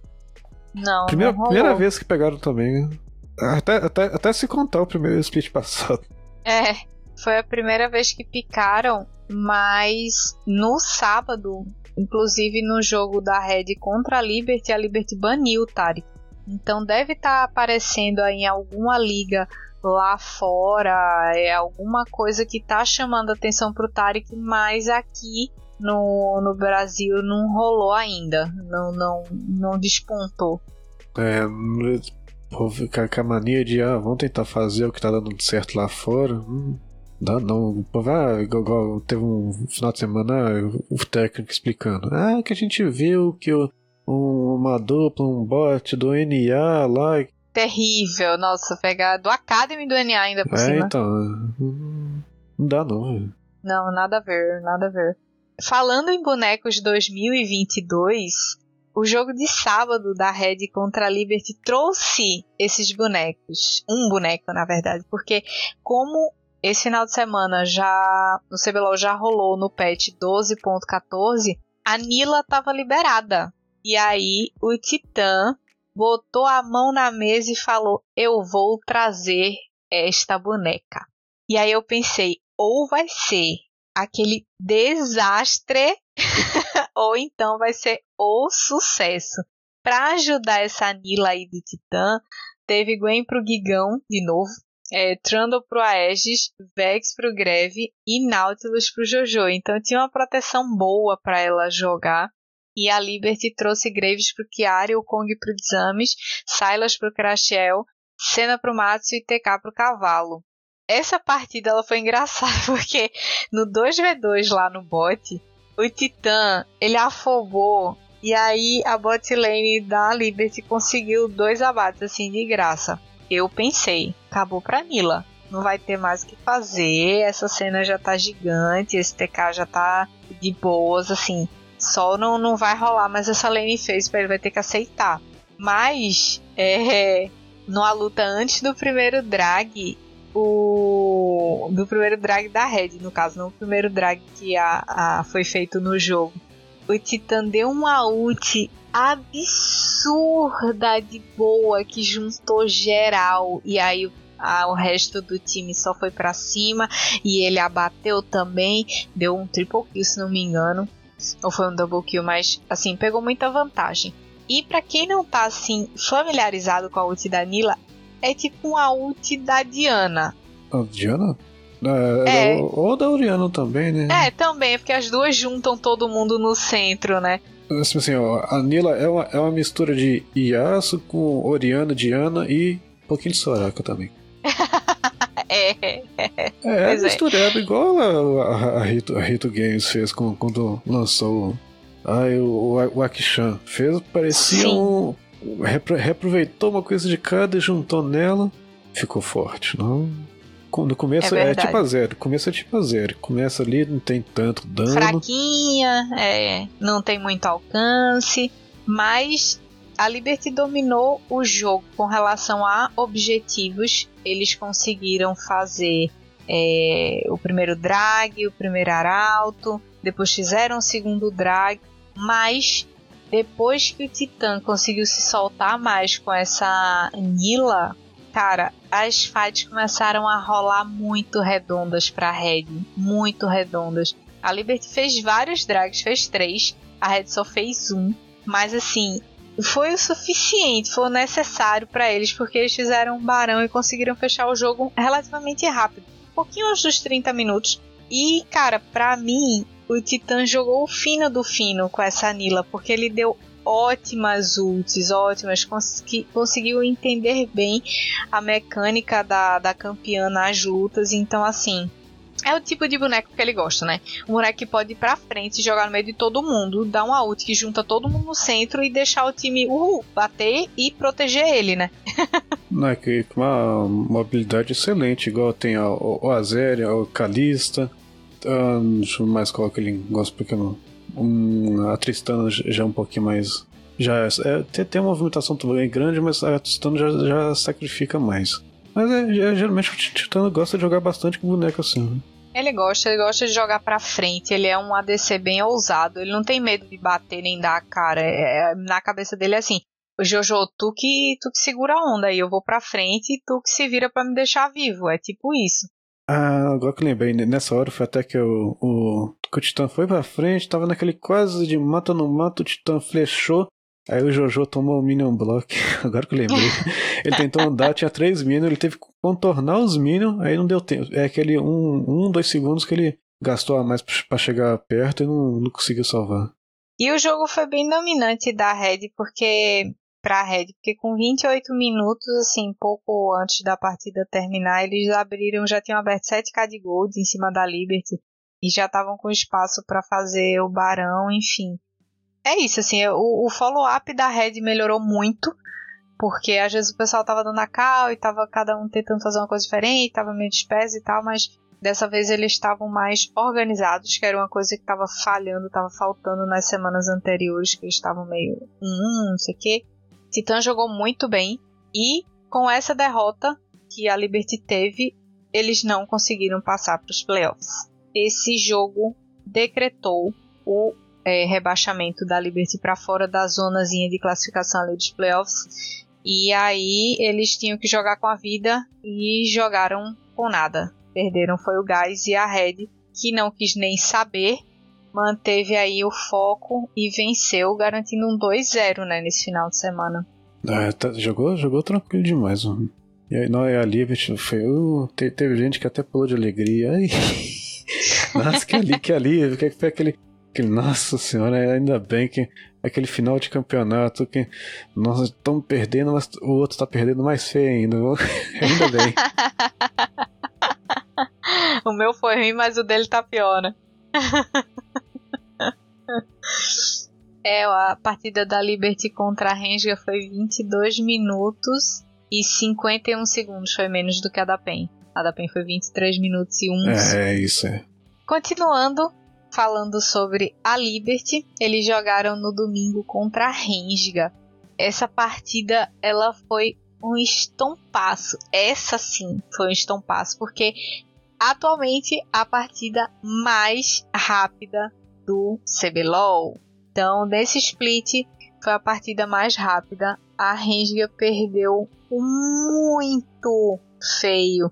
Não,
primeira,
não
primeira vez que pegaram também. Né? Até, até, até se contar o primeiro split (laughs) passado.
É, foi a primeira vez que picaram, mas no sábado, inclusive no jogo da Red contra a Liberty, a Liberty baniu o Tarek. Então deve estar tá aparecendo aí em alguma liga lá fora, é alguma coisa que tá chamando atenção pro Tarek, mas aqui no, no Brasil não rolou ainda, não, não, não despontou.
É, com a mania de, ah, vamos tentar fazer o que tá dando certo lá fora. Hum, dá não. Ah, igual, igual, teve um final de semana o técnico explicando. Ah, que a gente viu que o, um, uma dupla, um bot do NA lá.
Terrível, nossa, pegar do Academy do NA ainda por
é,
cima.
então. Não dá não.
Não, nada a ver, nada a ver. Falando em bonecos 2022, o jogo de sábado da Red contra a Liberty trouxe esses bonecos. Um boneco, na verdade, porque como esse final de semana já no CBLOL já rolou no patch 12.14, a Nila estava liberada. E aí o Titã botou a mão na mesa e falou: "Eu vou trazer esta boneca". E aí eu pensei, ou vai ser aquele desastre (laughs) ou então vai ser o sucesso. Para ajudar essa Nila aí do Titã, teve Gwen pro Gigão de novo, é, Trundle pro Aegis, Vex pro Greve e Nautilus pro Jojo. Então tinha uma proteção boa para ela jogar. E a Liberty trouxe Graves pro Chiari, o Kong pro Exames, Silas pro Crashiel, Senna pro Matsu e TK pro Cavalo. Essa partida ela foi (laughs) engraçada porque no 2v2 lá no bot, o Titã, ele afobou e aí a bot lane da Liberty conseguiu dois abates assim de graça. Eu pensei, acabou pra Nila. Não vai ter mais o que fazer, essa cena já tá gigante, esse TK já tá de boas, assim. Só não, não vai rolar, mas essa lane fez, ele vai ter que aceitar. Mas, é, numa luta antes do primeiro drag, o do primeiro drag da Red, no caso, não o primeiro drag que a, a foi feito no jogo. O Titan deu uma ult absurda de boa que juntou geral e aí a, o resto do time só foi para cima e ele abateu também, deu um triple kill se não me engano, ou foi um double kill, mas assim pegou muita vantagem. E para quem não tá assim familiarizado com a ult da Nila, é tipo uma ult da Diana.
A Diana? É, é. Ou da Oriana também, né?
É, também, porque as duas juntam todo mundo no centro, né?
Assim, assim ó, a Nila é uma, é uma mistura de Yasuo com Oriana, Diana e um pouquinho de Soraka também. (laughs)
é,
é, é, é misturado, é. igual a, a, a, Rito, a Rito Games fez com, quando lançou ai, o, o, o Akishan. Fez, parecia Sim. um, reaproveitou uma coisa de cada e juntou nela, ficou forte. Não, no começo é, é, tipo a zero. Começo é tipo a zero. Começa ali, não tem tanto dano.
Fraquinha, é, não tem muito alcance, mas a Liberty dominou o jogo com relação a objetivos. Eles conseguiram fazer é, o primeiro drag, o primeiro arauto, depois fizeram o segundo drag, mas depois que o Titã conseguiu se soltar mais com essa Nila, cara, as fights começaram a rolar muito redondas pra Red. Muito redondas. A Liberty fez vários drags, fez três. A Red só fez um. Mas assim, foi o suficiente, foi o necessário para eles, porque eles fizeram um barão e conseguiram fechar o jogo relativamente rápido. Um pouquinho antes dos 30 minutos. E, cara, pra mim, o Titã jogou o fino do fino com essa Nila, porque ele deu ótimas ults, ótimas, consegui, conseguiu entender bem a mecânica da, da campeã nas lutas, então assim, É o tipo de boneco que ele gosta, né? Um boneco que pode ir pra frente, jogar no meio de todo mundo, dar um ult que junta todo mundo no centro e deixar o time uhul, bater e proteger ele, né? (laughs)
Não, é que com uma mobilidade excelente, igual tem o, o Azéria, o Kalista, uh, deixa eu mais qual que ele gosta, porque não. Um, a Tristana já é um pouquinho mais. Já é, é tem, tem uma movimentação também grande, mas a Tristana já, já sacrifica mais. Mas é, é, geralmente o Titã gosta de jogar bastante com boneco assim. Né?
Ele gosta, ele gosta de jogar pra frente, ele é um ADC bem ousado, ele não tem medo de bater nem dar a cara. É, é, na cabeça dele é assim: Jojo, tu que, tu que segura a onda aí, eu vou pra frente e tu que se vira para me deixar vivo. É tipo isso.
Ah, agora que lembrei, nessa hora foi até que o, o, que o Titã foi pra frente, tava naquele quase de mata no mato, o Titã flechou, aí o Jojo tomou o Minion Block, (laughs) agora que eu lembrei. (laughs) ele tentou andar, tinha três Minions, ele teve que contornar os Minions, aí não deu tempo. É aquele um, um dois segundos que ele gastou a mais para chegar perto e não, não conseguiu salvar.
E o jogo foi bem dominante da Red, porque para Red, porque com 28 minutos, assim, pouco antes da partida terminar, eles abriram, já tinham aberto 7k de gold em cima da Liberty e já estavam com espaço para fazer o Barão, enfim. É isso, assim, o, o follow-up da Red melhorou muito, porque às vezes o pessoal tava dando a cal e tava cada um tentando fazer uma coisa diferente, tava meio disperso e tal, mas dessa vez eles estavam mais organizados, que era uma coisa que estava falhando, estava faltando nas semanas anteriores, que eles estavam meio, hum, não sei o quê. Titã jogou muito bem e com essa derrota que a Liberty teve, eles não conseguiram passar para os playoffs. Esse jogo decretou o é, rebaixamento da Liberty para fora da zonazinha de classificação ali dos playoffs. E aí eles tinham que jogar com a vida e jogaram com nada. Perderam foi o Gás e a Red, que não quis nem saber manteve aí o foco e venceu, garantindo um 2-0 né, nesse final de semana.
Ah, tá, jogou, jogou tranquilo demais. Mano. E aí, não, é ali, foi. Uh, te, teve gente que até pulou de alegria. Ai. (laughs) Nossa, que ali, que ali, que foi aquele. Que, nossa senhora, ainda bem que aquele final de campeonato que nós estamos perdendo, mas o outro está perdendo mais feio ainda. (laughs) ainda bem. (laughs)
o meu foi ruim, mas o dele tá pior, né? (laughs) é, a partida da Liberty contra a Renga foi 22 minutos e 51 segundos, foi menos do que a da PEN. A da PEN foi 23 minutos e 1
É, é isso é.
Continuando, falando sobre a Liberty, eles jogaram no domingo contra a Renga. Essa partida, ela foi um estompaço. Essa sim foi um estompaço, porque atualmente a partida mais rápida do CBLOL. Então, nesse split, foi a partida mais rápida. A Renga perdeu muito feio.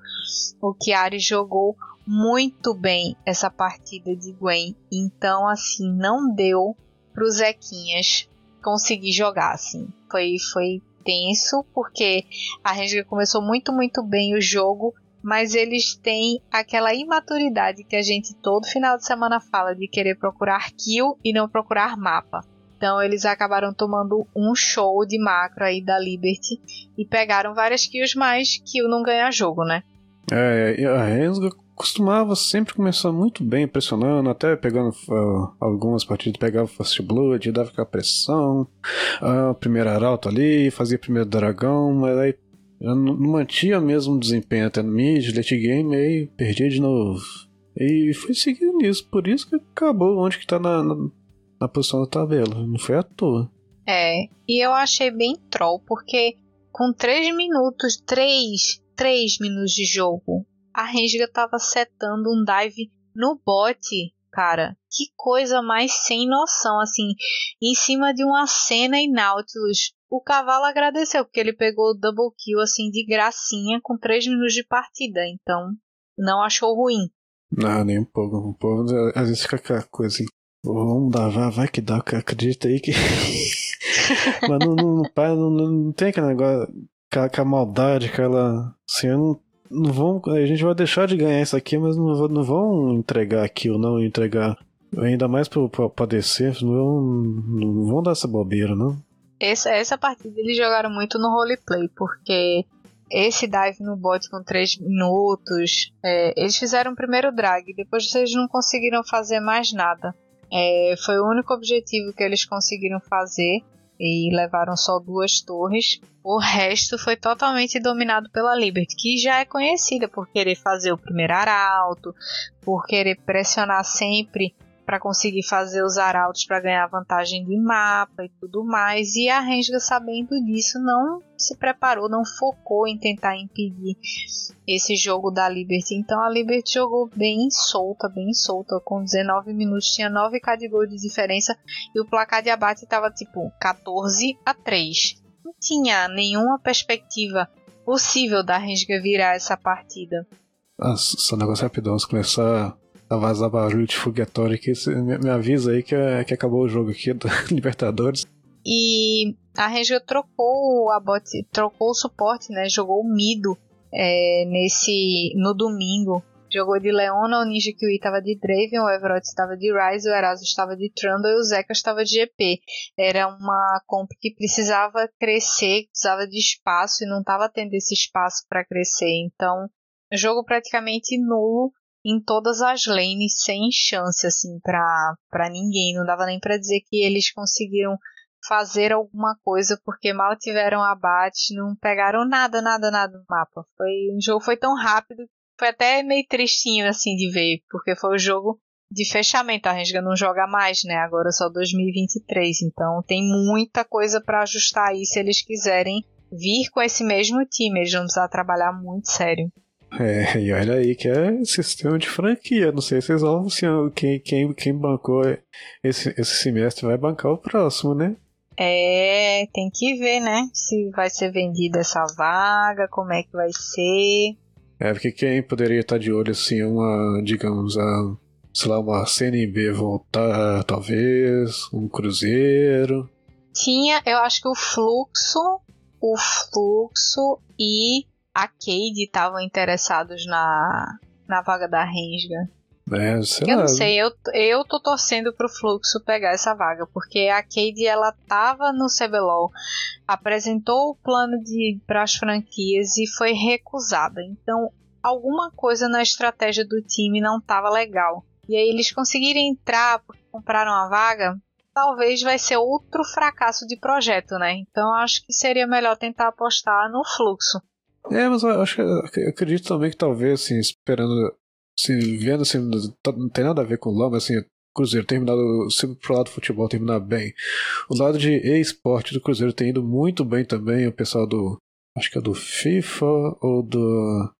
O Chiari jogou muito bem essa partida de Gwen. Então, assim, não deu para os Zequinhas conseguir jogar, assim. Foi, foi tenso, porque a Renga começou muito, muito bem o jogo mas eles têm aquela imaturidade que a gente todo final de semana fala de querer procurar kill e não procurar mapa. Então eles acabaram tomando um show de macro aí da Liberty e pegaram várias kills, mas kill não ganha jogo, né?
É, a Rensga costumava sempre começar muito bem, pressionando, até pegando uh, algumas partidas, pegava Fast Blood, dava aquela pressão, uh, primeira arauto ali, fazia primeiro dragão, mas aí eu não mantinha mesmo desempenho até no mid, late game, aí perdia de novo. E foi seguindo nisso, por isso que acabou onde que tá na, na, na posição da tabela. Não foi à toa.
É, e eu achei bem troll, porque com 3 minutos, 3, 3 minutos de jogo, a Renga tava setando um dive no bot, cara. Que coisa mais sem noção, assim, em cima de uma cena em Nautilus o cavalo agradeceu, porque ele pegou o double kill assim de gracinha com 3 minutos de partida, então não achou ruim.
Não, nem um pouco. Um pouco às vezes fica aquela coisa assim. Vamos dar, vai, vai que dá, acredita aí que. (laughs) Mas não, não, não, não, não tem aquele negócio, aquela, aquela maldade, aquela. Assim, não, não vão, a gente vai deixar de ganhar isso aqui, mas não, não vão entregar aqui ou não entregar. Ainda mais pra, pra, pra descer, não vão, não vão dar essa bobeira, não.
Essa, essa partida eles jogaram muito no roleplay, porque esse dive no bot com 3 minutos. É, eles fizeram o primeiro drag, depois eles não conseguiram fazer mais nada. É, foi o único objetivo que eles conseguiram fazer e levaram só duas torres. O resto foi totalmente dominado pela Liberty, que já é conhecida por querer fazer o primeiro arauto, por querer pressionar sempre para conseguir fazer os arautos para ganhar vantagem de mapa e tudo mais. E a Rensga, sabendo disso, não se preparou, não focou em tentar impedir esse jogo da Liberty. Então a Liberty jogou bem solta, bem solta. Com 19 minutos tinha 9k de gol de diferença e o placar de abate estava tipo 14 a 3. Não tinha nenhuma perspectiva possível da Rensga virar essa partida.
Nossa, só um negócio rapidão, se começar a vazar barulho de foguetório aqui, me, avisa aí que, é, que acabou o jogo aqui do (laughs) Libertadores.
E a Regia trocou a bot, trocou o suporte, né? Jogou o Mido é, nesse no domingo. Jogou de Leona, o Ninja Kiwi estava de Draven, o Everett estava de Ryze, o Eraso estava de Trundle e o Zeca estava de GP. Era uma comp que precisava crescer, precisava de espaço e não estava tendo esse espaço para crescer. Então, jogo praticamente nulo em todas as lanes sem chance assim para para ninguém, não dava nem para dizer que eles conseguiram fazer alguma coisa porque mal tiveram abate, não pegaram nada, nada, nada no mapa. Foi o jogo foi tão rápido, foi até meio tristinho assim de ver, porque foi o jogo de fechamento. A Renga não joga mais, né? Agora só 2023, então tem muita coisa para ajustar aí se eles quiserem vir com esse mesmo time, eles vão precisar trabalhar muito sério.
É, e olha aí que é sistema de franquia. Não sei se vocês vão, assim, quem, quem, quem bancou esse, esse semestre vai bancar o próximo, né?
É, tem que ver, né? Se vai ser vendida essa vaga, como é que vai ser.
É, porque quem poderia estar de olho, assim, uma, digamos, a, sei lá, uma CNB voltar, talvez, um Cruzeiro.
Tinha, eu acho que o Fluxo, o Fluxo e a Cade estavam interessados na, na vaga da Rensga.
É, sei
eu não sei, eu, eu tô torcendo pro Fluxo pegar essa vaga, porque a Cade ela tava no CBLOL, apresentou o plano de para as franquias e foi recusada. Então, alguma coisa na estratégia do time não tava legal. E aí eles conseguirem entrar porque compraram a vaga, talvez vai ser outro fracasso de projeto, né? Então acho que seria melhor tentar apostar no fluxo.
É, mas eu acho eu acredito também que talvez, assim, esperando, assim, vendo assim, não tem nada a ver com o LoL, mas assim, Cruzeiro terminado, sempre pro lado do futebol terminar bem. O lado de e-sport do Cruzeiro tem ido muito bem também, o pessoal do, acho que é do FIFA ou do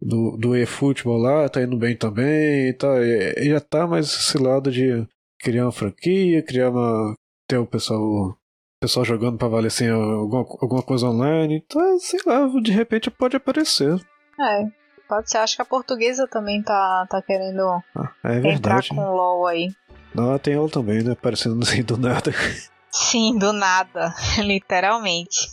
do, do eFootball lá, tá indo bem também tá, e já tá mais esse lado de criar uma franquia, criar uma ter o pessoal pessoal jogando pra valer assim, alguma, alguma coisa online. Então, sei lá, de repente pode aparecer.
É, pode ser. Acho que a portuguesa também tá, tá querendo ah, é verdade, entrar com o LOL aí.
Não, tem ela também, né? Aparecendo assim do nada.
Sim, do nada, (laughs) literalmente.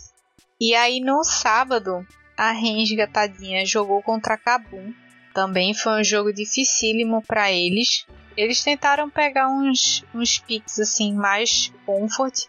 E aí no sábado, a Rensga tadinha jogou contra a Kabum. Também foi um jogo dificílimo para eles. Eles tentaram pegar uns, uns picks assim mais comfort,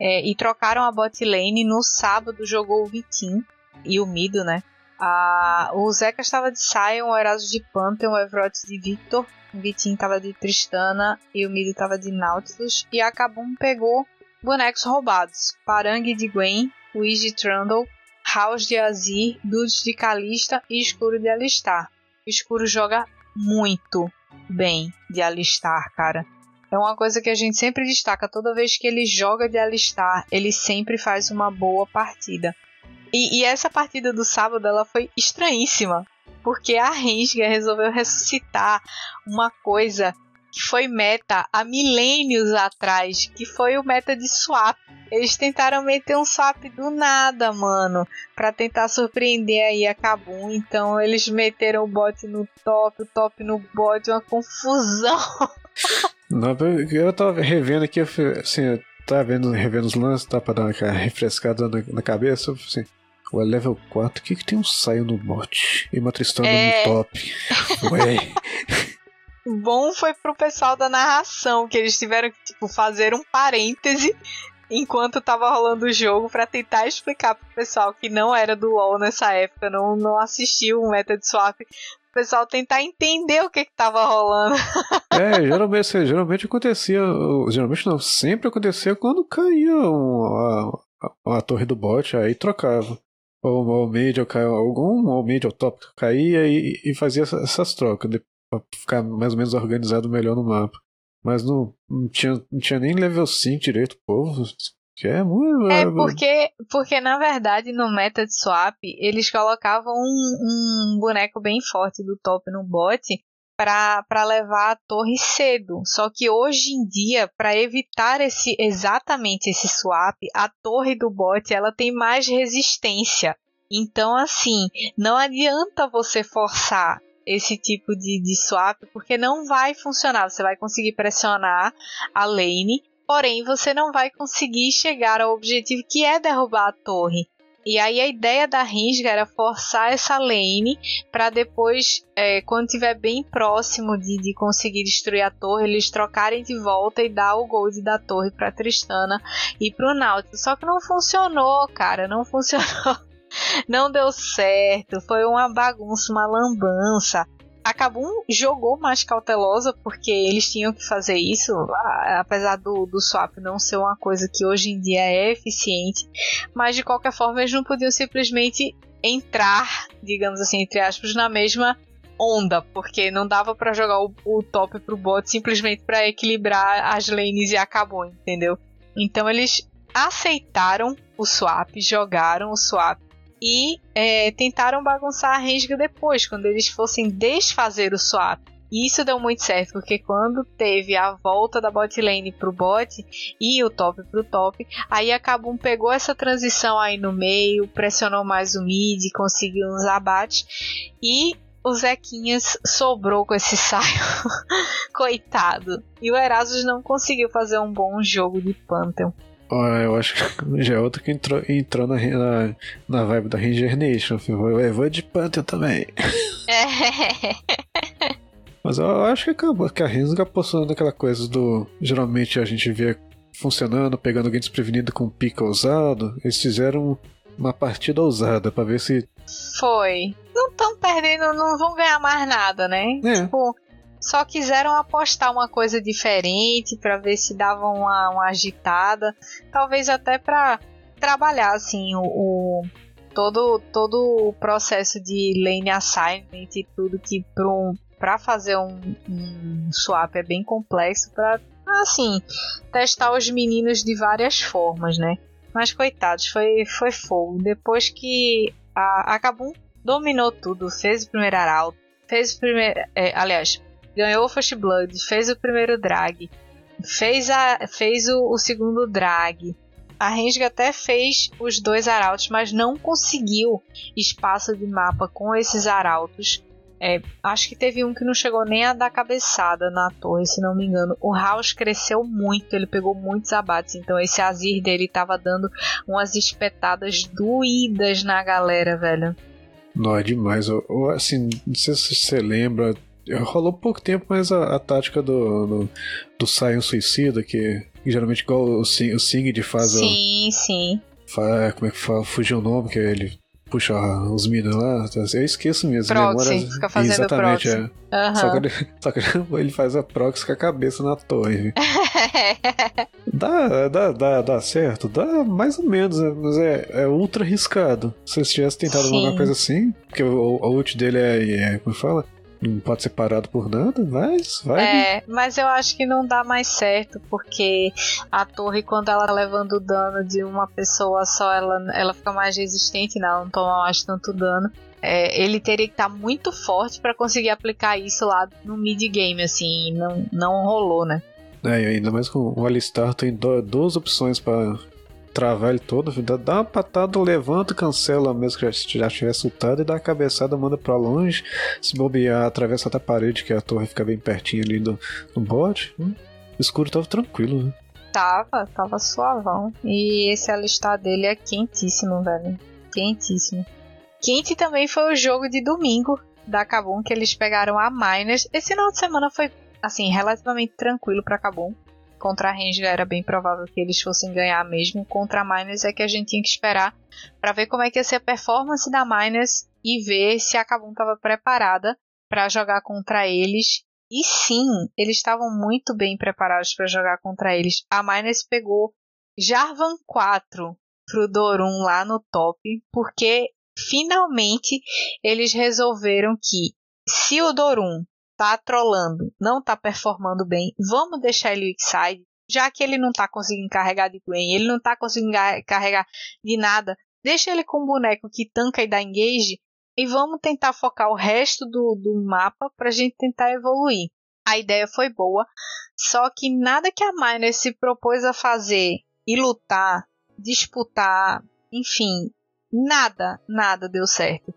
é, e trocaram a bot lane. No sábado jogou o Vitim e o Mido, né? A, o Zeca estava de Sion, o Eraso de Pantheon, o Everett de Victor, o Vitim estava de Tristana e o Mido estava de Nautilus. E a Kabum pegou bonecos roubados: Parangue de Gwen, Wiz de Trundle, House de Azir, Dudes de Kalista e Escuro de Alistar. O Escuro joga muito bem de Alistar, cara. É uma coisa que a gente sempre destaca. Toda vez que ele joga de alistar, ele sempre faz uma boa partida. E, e essa partida do sábado ela foi estranhíssima. Porque a Rensga resolveu ressuscitar uma coisa que foi meta há milênios atrás, que foi o meta de swap. Eles tentaram meter um swap do nada, mano, para tentar surpreender aí a Kabum. Então eles meteram o bot no top, o top no bot, uma confusão. (laughs)
Não, eu tava revendo aqui, assim, eu tava vendo, revendo os lances, tá, pra dar uma refrescada na, na cabeça, assim, o level 4, o que que tem um saio no bot? E uma Tristana é... no top. Ué. (laughs)
Bom foi pro pessoal da narração, que eles tiveram que, tipo, fazer um parêntese enquanto tava rolando o jogo para tentar explicar pro pessoal que não era do LoL nessa época, não, não assistiu o meta de swap, o pessoal tentar entender o que que tava rolando.
É, geralmente, geralmente acontecia, geralmente não, sempre acontecia quando caía um, a, a, torre do bot, aí trocava. Ou o mid, ou algum mid ou top caía e, e fazia essas trocas, pra ficar mais ou menos organizado melhor no mapa. Mas não, não, tinha, não tinha nem level 5 direito, povo. Que é muito.
É porque, porque, na verdade, no meta de swap, eles colocavam um, um boneco bem forte do top no bot para levar a torre cedo. Só que hoje em dia, para evitar esse exatamente esse swap, a torre do bot ela tem mais resistência. Então, assim, não adianta você forçar esse tipo de, de swap, porque não vai funcionar. Você vai conseguir pressionar a lane, porém você não vai conseguir chegar ao objetivo que é derrubar a torre. E aí a ideia da Rinsga era forçar essa lane para depois, é, quando estiver bem próximo de, de, conseguir destruir a torre, eles trocarem de volta e dar o gold da torre para Tristana e pro Nautilus. Só que não funcionou, cara, não (laughs) funcionou. Não deu certo, foi uma bagunça, uma lambança. A Kabum jogou mais cautelosa porque eles tinham que fazer isso, apesar do, do swap não ser uma coisa que hoje em dia é eficiente, mas de qualquer forma eles não podiam simplesmente entrar, digamos assim, entre aspas, na mesma onda, porque não dava para jogar o, o, top pro bot simplesmente para equilibrar as lanes e acabou, entendeu? Então eles aceitaram o swap, jogaram o swap e é, tentaram bagunçar a Renga depois, quando eles fossem desfazer o swap. E isso deu muito certo, porque quando teve a volta da bot lane pro bot e o top pro top, aí a Kabum pegou essa transição aí no meio, pressionou mais o mid, conseguiu uns abates e o Zequinhas sobrou com esse (laughs) saio. Coitado. E o Erasmus não conseguiu fazer um bom jogo de Pantheon.
Ah, eu acho que (laughs) já é outro que entrou, entrou na, na, na vibe da Ranger Nation. Eu vou de Panther também. É. Mas eu acho que acabou, que a Rensga postou naquela coisa do. Geralmente a gente vê funcionando, pegando alguém desprevenido com pica ousado. Eles fizeram uma partida ousada para ver se.
Foi. Não estão perdendo, não vão ganhar mais nada, né? É. Tipo, só quiseram apostar uma coisa diferente para ver se dava uma, uma agitada, talvez até para trabalhar assim o, o, todo todo o processo de lane assignment e tudo que para um, fazer um, um swap é bem complexo para assim testar os meninos de várias formas, né? Mas coitados, foi foi fogo. Depois que a, a Kabum dominou tudo, fez o primeiro arauto, fez o primeiro, é, aliás, ganhou o First Blood, fez o primeiro drag, fez, a, fez o, o segundo drag. A Renga até fez os dois arautos, mas não conseguiu espaço de mapa com esses arautos. É, acho que teve um que não chegou nem a dar cabeçada na torre, se não me engano. O House cresceu muito, ele pegou muitos abates. Então esse Azir dele tava dando umas espetadas doídas na galera, velho.
Não, é demais. Eu, eu, assim, não sei se você lembra, rolou pouco tempo, mas a, a tática do, do, do Sion Suicida, que, que geralmente igual o, o Sigrid faz.
Sim, a, sim.
Faz, como é que fala? Fugiu o nome, que é ele puxa os minions lá, eu esqueço mesmo.
Proxy, memória... fica fazendo
Exatamente,
proxy.
é. Uhum. (laughs) Só, que ele, só que ele faz a proxy com a cabeça na torre. (laughs) dá, dá, dá, dá certo? Dá mais ou menos, né? mas é, é ultra arriscado. Se você tivesse tentado Sim. alguma coisa assim, porque o, o ult dele é, é como fala? Não pode ser parado por nada, mas vai.
É, mas eu acho que não dá mais certo, porque a torre, quando ela tá levando dano de uma pessoa só, ela, ela fica mais resistente, não, não toma mais tanto dano. É, ele teria que estar tá muito forte para conseguir aplicar isso lá no mid game, assim, não, não rolou, né?
É, ainda mais com o Alistar tem duas opções para travar ele todo, dá, uma patada, levanta, cancela mesmo que já, já estiver soltado e dá a cabeçada, manda pra longe. Se bobear, atravessa a parede, que a torre fica bem pertinho ali do, do bote. Hum, o escuro tava tranquilo, né?
Tava, tava suavão. E esse alistar dele é quentíssimo, velho. Quentíssimo. Quente também foi o jogo de domingo da Kabum, que eles pegaram a Miners. Esse final de semana foi, assim, relativamente tranquilo pra Kabum. Contra a Ranger era bem provável que eles fossem ganhar mesmo. Contra a Miners é que a gente tinha que esperar para ver como é que ia ser a performance da Miners e ver se a Kabum estava preparada para jogar contra eles. E sim, eles estavam muito bem preparados para jogar contra eles. A Miners pegou Jarvan 4 pro Dorum lá no top, porque finalmente eles resolveram que se o Dorum tá trolando, não tá performando bem, vamos deixar ele Weakside, já que ele não tá conseguindo carregar de Gwen, ele não tá conseguindo carregar de nada, deixa ele com um boneco que tanca e dá engage e vamos tentar focar o resto do, do mapa pra gente tentar evoluir. A ideia foi boa, só que nada que a Miner se propôs a fazer e lutar, disputar, enfim, nada, nada deu certo.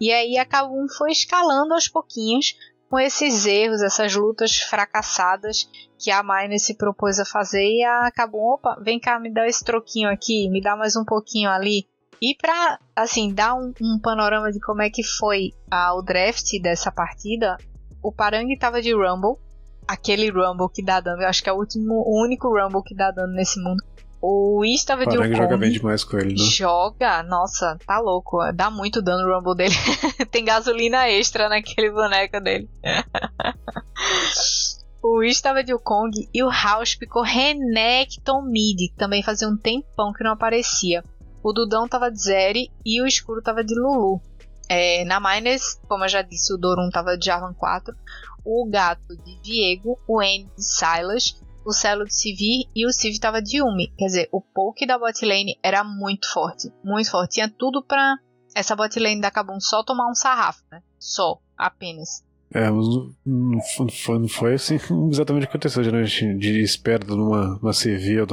E aí a Kabum foi escalando aos pouquinhos com esses erros, essas lutas fracassadas que a Miner se propôs a fazer e a Kabum, opa, vem cá, me dá esse troquinho aqui, me dá mais um pouquinho ali. E para assim dar um, um, panorama de como é que foi ah, o draft dessa partida, o Parang estava de Rumble, aquele Rumble que dá dano, eu acho que é o último, o único Rumble que dá dano nesse mundo. O Whis estava de
Wukong. joga bem demais com ele, né?
Joga, nossa, tá louco. Dá muito dano o Rumble dele. (laughs) Tem gasolina extra naquele boneco dele. (laughs) o Whis estava de Wukong e o House ficou Renekton Mid, que também fazia um tempão que não aparecia. O Dudão tava de Zeri e o Escuro tava de Lulu. É, na Miners, como eu já disse, o Dorum tava de Jarvan 4, o Gato de Diego, o N de Silas, o Celo de Sivir e o Civ tava de Yumi. Quer dizer, o poke da botlane era muito forte, muito forte. Tinha tudo pra essa botlane da Kabum só tomar um sarrafo, né? Só, apenas.
É, mas não foi, não foi assim (laughs) exatamente o que aconteceu, né? De espera numa uma Sivir,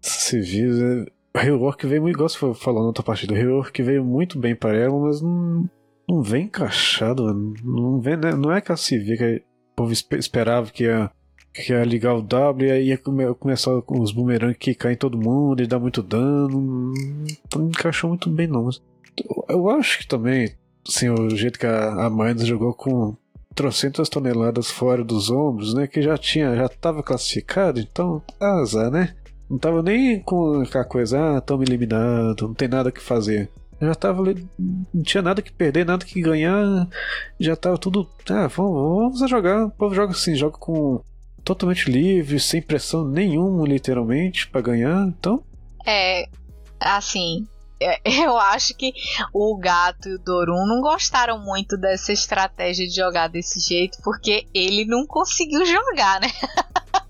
Sivir o rework veio muito, igual você falou na outra partida, o rework veio muito bem para ela, mas não, não vem encaixado, não, vem, né? não é que a CV que o povo esperava que ia, que ia ligar o W e ia começar com os boomerang que caem em todo mundo e dar muito dano, não encaixou muito bem não. Eu acho que também, assim, o jeito que a, a Minds jogou com trocentas toneladas fora dos ombros, né? Que já tinha, já estava classificado, então azar, né? Não tava nem com aquela coisa, ah, tamo eliminado, não tem nada que fazer. Já tava não tinha nada que perder, nada que ganhar, já tava tudo. Ah, vamos, vamos jogar. O povo joga assim, joga com totalmente livre, sem pressão nenhuma, literalmente, para ganhar. Então.
É, assim, é, (laughs) eu acho que o gato e o Dorum não gostaram muito dessa estratégia de jogar desse jeito, porque ele não conseguiu jogar, né? (laughs)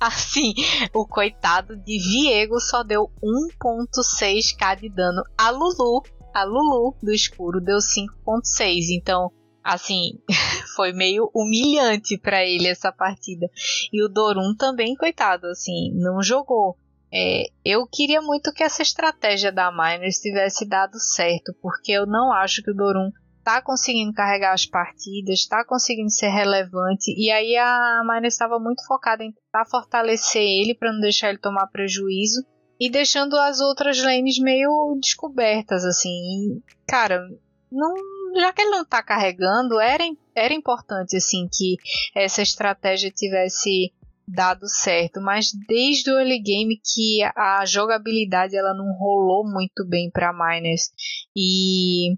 Assim, o coitado de Viego só deu 1.6k de dano. A Lulu, a Lulu do escuro deu 5.6. Então, assim, (laughs) foi meio humilhante para ele essa partida. E o Dorum também, coitado, assim, não jogou. É, eu queria muito que essa estratégia da Miners tivesse dado certo, porque eu não acho que o Dorum tá conseguindo carregar as partidas, tá conseguindo ser relevante. E aí a Miner estava muito focada em tentar fortalecer ele para não deixar ele tomar prejuízo e deixando as outras lanes meio descobertas assim. E, cara, não, já que ele não tá carregando, era era importante assim que essa estratégia tivesse dado certo, mas desde o early game que a jogabilidade ela não rolou muito bem para miners e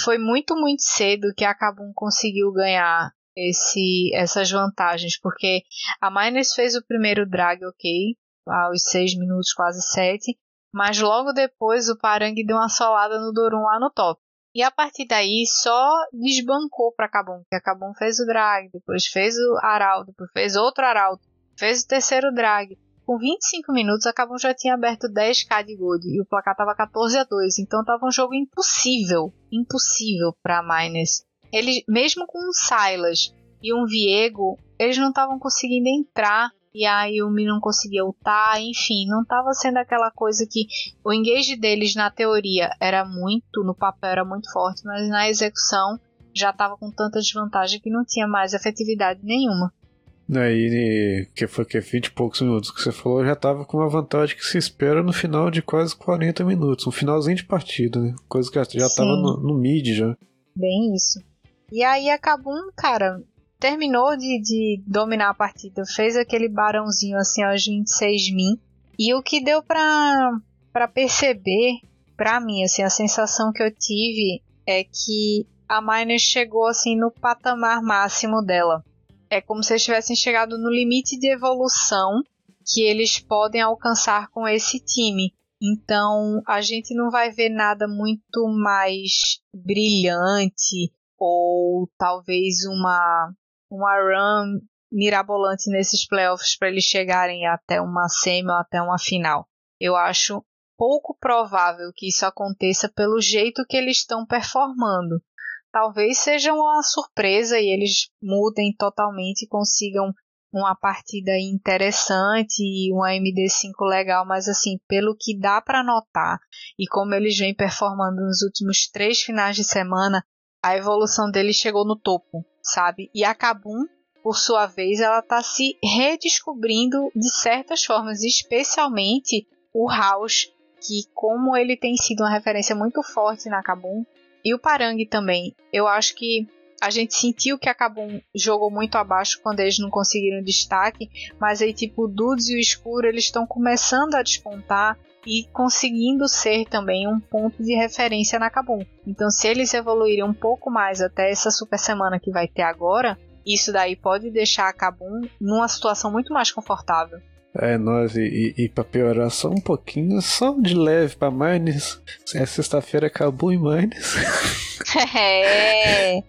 foi muito, muito cedo que a Kabum conseguiu ganhar esse, essas vantagens, porque a Miners fez o primeiro drag, ok, aos 6 minutos, quase 7, mas logo depois o Parang deu uma solada no Dorum lá no top. E a partir daí só desbancou para Kabum, porque a Kabum fez o drag, depois fez o Arauto, depois fez outro Arauto, fez o terceiro drag. Com 25 minutos, a Kabum já tinha aberto 10k de gold e o placar estava 14 a 2, então estava um jogo impossível, impossível para Miners. Eles, mesmo com um Silas e um Viego, eles não estavam conseguindo entrar e a Yumi não conseguia ultar, enfim, não estava sendo aquela coisa que o engage deles na teoria era muito, no papel era muito forte, mas na execução já estava com tanta desvantagem que não tinha mais efetividade nenhuma.
Aí, que foi que 20 e poucos minutos que você falou, já tava com uma vantagem que se espera no final de quase 40 minutos, um finalzinho de partida, né? Coisa que já, já tava no, no, mid já.
Bem isso. E aí acabou, cara, terminou de, de dominar a partida, fez aquele barãozinho assim aos 26 mil. E o que deu pra, pra perceber, pra mim, assim, a sensação que eu tive é que a Miner chegou assim no patamar máximo dela. É como se eles tivessem chegado no limite de evolução que eles podem alcançar com esse time. Então a gente não vai ver nada muito mais brilhante ou talvez uma uma run mirabolante nesses playoffs para eles chegarem até uma semi ou até uma final. Eu acho pouco provável que isso aconteça pelo jeito que eles estão performando. Talvez seja uma surpresa e eles mudem totalmente e consigam uma partida interessante e uma MD5 legal, mas assim, pelo que dá para notar e como eles vêm performando nos últimos três finais de semana, a evolução deles chegou no topo, sabe? E a Kabum, por sua vez, ela está se redescobrindo de certas formas, especialmente o House, que como ele tem sido uma referência muito forte na Kabum, e o Parang também. Eu acho que a gente sentiu que a Kabum jogou muito abaixo quando eles não conseguiram destaque, mas aí tipo o Dudes e o Escuro eles estão começando a despontar e conseguindo ser também um ponto de referência na Kabum. Então se eles evoluírem um pouco mais até essa super semana que vai ter agora, isso daí pode deixar a Kabum numa situação muito mais confortável.
É, nós, e, e, e pra piorar só um pouquinho, só de leve pra Mines. É sexta-feira acabou em Mines. (laughs)
É.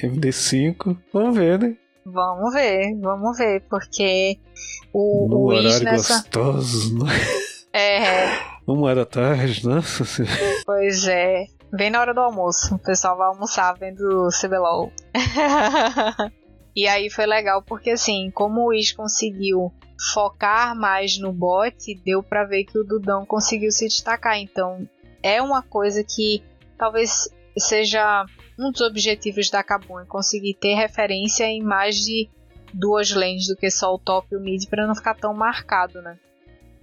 MD5, vamos ver, né?
Vamos ver, vamos ver, porque o,
no
o
horário
nessa...
gostoso, né?
É.
Uma hora tarde, nossa
Pois é. Bem na hora do almoço. O pessoal vai almoçar vendo o CBLOL. (laughs) e aí foi legal porque assim, como o Wish conseguiu focar mais no bot, deu para ver que o Dudão conseguiu se destacar. Então, é uma coisa que talvez seja um dos objetivos da Kabum, conseguir ter referência em mais de duas lanes do que só o top e o mid para não ficar tão marcado, né?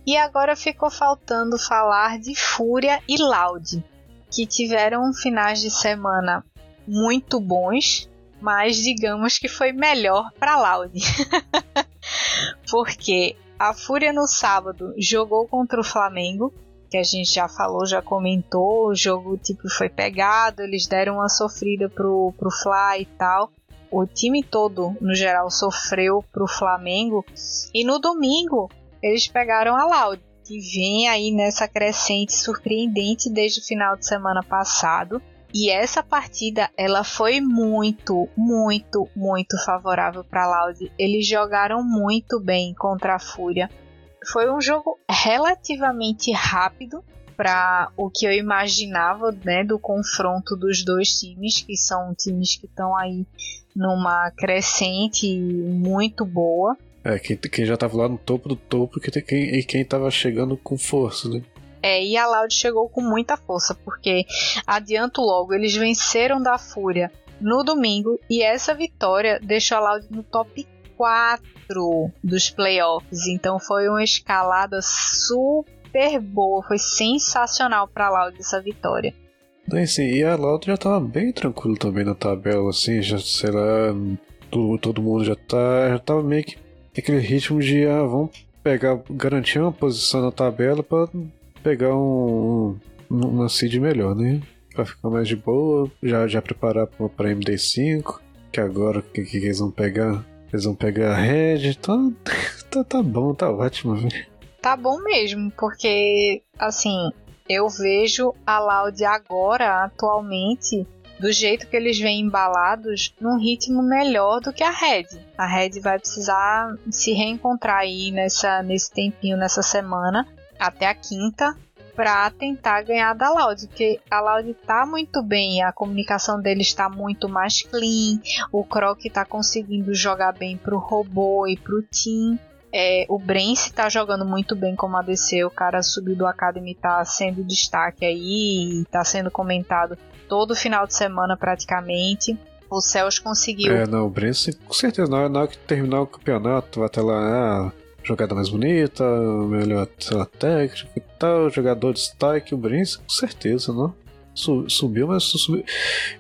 E agora ficou faltando falar de Fúria e Loud, que tiveram finais de semana muito bons, mas digamos que foi melhor para Loud. (laughs) Porque a Fúria no sábado jogou contra o Flamengo, que a gente já falou, já comentou, o jogo tipo foi pegado, eles deram uma sofrida pro, pro Fly e tal. O time todo, no geral, sofreu pro Flamengo. E no domingo, eles pegaram a Loud, que vem aí nessa crescente surpreendente desde o final de semana passado. E essa partida, ela foi muito, muito, muito favorável para Loud. Eles jogaram muito bem contra a Fúria. Foi um jogo relativamente rápido para o que eu imaginava, né, do confronto dos dois times, que são times que estão aí numa crescente muito boa.
É, quem, quem já estava lá no topo do topo que quem, e quem estava chegando com força, né?
É, e a Loud chegou com muita força, porque adianto logo, eles venceram da Fúria no domingo e essa vitória deixou a Loud no top 4 dos playoffs. Então foi uma escalada super boa, foi sensacional para a Loud essa vitória.
Não, sim, e a Loud já tava bem tranquilo também na tabela, assim, já sei lá, todo, todo mundo já tá, já tava meio que aquele ritmo de ah, vamos pegar, garantir uma posição na tabela para pegar um, um, uma seed melhor, né? Pra ficar mais de boa, já, já preparar pra MD5, que agora que, que eles vão pegar? Eles vão pegar a Red, tá, (laughs) tá, tá bom, tá ótimo, velho.
Tá bom mesmo, porque assim, eu vejo a Loud agora, atualmente, do jeito que eles vêm embalados, num ritmo melhor do que a Red. A Red vai precisar se reencontrar aí nessa, nesse tempinho, nessa semana, até a quinta para tentar ganhar da Loud, porque a Loud tá muito bem, a comunicação dele está muito mais clean, o Croc tá conseguindo jogar bem pro robô e pro team. É, o Brence tá jogando muito bem como ADC, o cara subiu do Academy tá sendo destaque aí, tá sendo comentado todo final de semana praticamente. O Céus conseguiu.
É, não, o Brence com certeza, na hora que terminar o campeonato, vai até lá, ah, jogada mais bonita, melhor lá, técnica e tal, jogador de destaque, o Brince, com certeza, não? Subiu, mas subiu.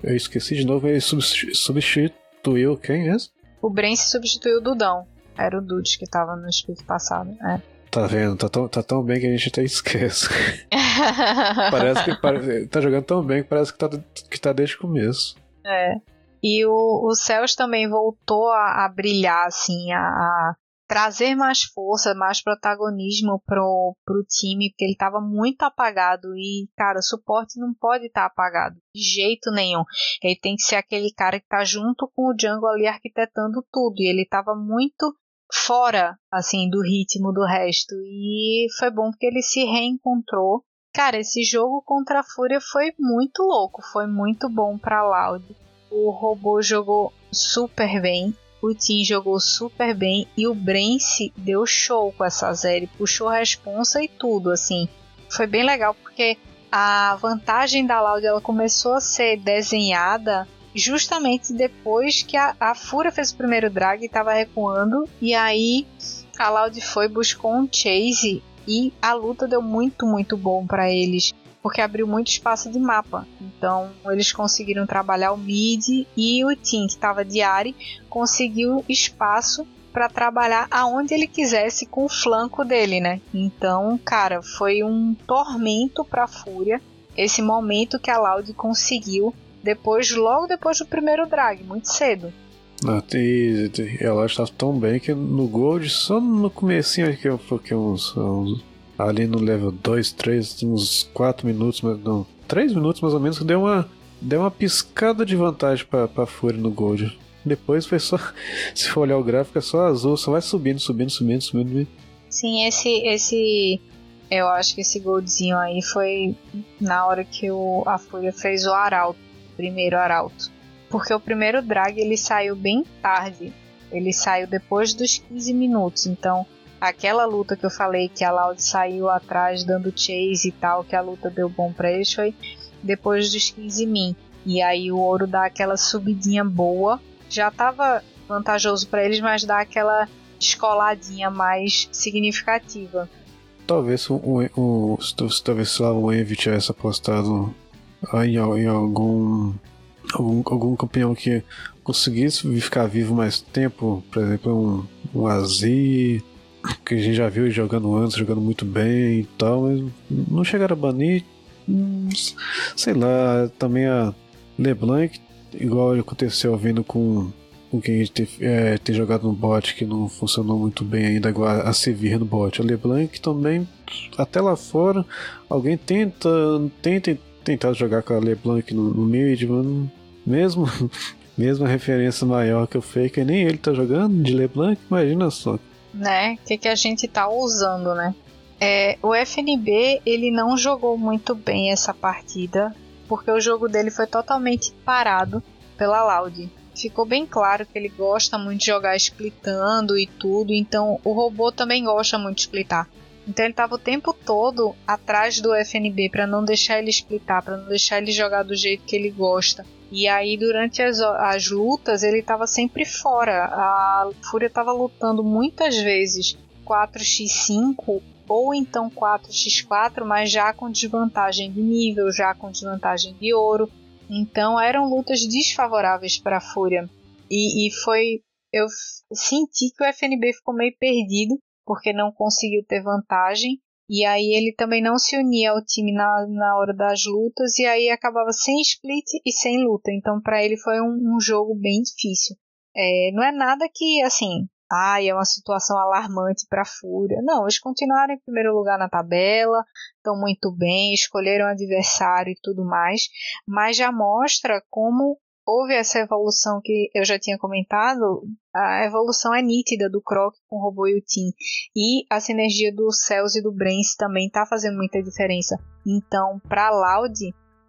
Eu esqueci de novo, ele substituiu quem mesmo?
O Brence substituiu o Dudão. Era o Dudes que tava no espírito passado. É.
Tá vendo? Tá tão, tá tão bem que a gente até esquece. (laughs) parece que pare, tá jogando tão bem que parece que tá, que tá desde o começo.
É. E o, o Céus também voltou a, a brilhar, assim, a, a, trazer mais força, mais protagonismo pro, pro time, porque ele estava muito apagado e, cara, o suporte não pode estar tá apagado de jeito nenhum. Ele tem que ser aquele cara que tá junto com o Django ali arquitetando tudo e ele estava muito fora, assim, do ritmo do resto e foi bom porque ele se reencontrou. Cara, esse jogo contra a Fúria foi muito louco, foi muito bom para Loud. O robô jogou super bem o Tim jogou super bem e o Brence deu show com essa série, puxou responsa e tudo, assim. Foi bem legal porque a vantagem da Loud ela começou a ser desenhada justamente depois que a, a Fúria fez o primeiro drag e estava recuando e aí a Loud foi buscou um chase e a luta deu muito muito bom para eles porque abriu muito espaço de mapa. Então eles conseguiram trabalhar o mid e o team que estava de Ari conseguiu espaço para trabalhar aonde ele quisesse com o flanco dele, né? Então, cara, foi um tormento para Fúria esse momento que a Loud conseguiu depois, logo depois do primeiro drag, muito cedo.
Ah, e, ela está tão bem que no Gold, só no comecinho que eu uns, uns ali no level 2, 3, uns 4 minutos, não, 3 minutos mais ou menos, deu uma, deu uma piscada de vantagem pra, pra Fúria no Gold. Depois foi só, (laughs) se for olhar o gráfico, é só azul, só vai subindo, subindo, subindo, subindo.
Sim, esse, esse, eu acho que esse goldzinho aí foi na hora que o, a Fúria fez o Arauto, primeiro Arauto. Porque o primeiro drag ele saiu bem tarde, ele saiu depois dos 15 minutos, então aquela luta que eu falei que a Loud saiu atrás dando chase e tal, que a luta deu bom pra eles, foi depois dos 15 min. E aí o ouro dá aquela subidinha boa. Já tava vantajoso para eles, mas dá aquela escoladinha mais significativa.
Talvez um, um, talvez lá o Envy tivesse apostado em algum, algum, algum campeão que conseguisse ficar vivo mais tempo, por exemplo, um, um Azir que a gente já viu jogando antes, jogando muito bem e tal, mas não chegaram a banir. Hum, sei lá, também a LeBlanc, igual aconteceu vindo com, com quem a gente é, tem jogado no bot que não funcionou muito bem ainda, igual a Sevir no bot. A LeBlanc também, até lá fora, alguém tenta, tenta tentar jogar com a LeBlanc no, no mid, mas mesmo, (laughs) mesmo a referência maior que o Faker, nem ele tá jogando de LeBlanc, imagina só
né? O que, que a gente tá usando, né? É, o FNB ele não jogou muito bem essa partida porque o jogo dele foi totalmente parado pela Loud. Ficou bem claro que ele gosta muito de jogar splitando e tudo, então o robô também gosta muito de splitar. Então ele estava o tempo todo atrás do FNB para não deixar ele splitar, para não deixar ele jogar do jeito que ele gosta. E aí, durante as, as lutas, ele estava sempre fora. A Fúria estava lutando muitas vezes 4x5 ou então 4x4, mas já com desvantagem de nível, já com desvantagem de ouro. Então eram lutas desfavoráveis para a Fúria. E, e foi. Eu senti que o FNB ficou meio perdido porque não conseguiu ter vantagem. E aí ele também não se unia ao time na, na hora das lutas e aí acabava sem split e sem luta. Então para ele foi um, um, jogo bem difícil. É, não é nada que assim, ai, é uma situação alarmante para a Fúria. Não, eles continuaram em primeiro lugar na tabela, estão muito bem, escolheram adversário e tudo mais, mas já mostra como houve essa evolução que eu já tinha comentado, a evolução é nítida do Croc com o robô e o Team. E a sinergia do Cells e do Brains também está fazendo muita diferença. Então, para Loud,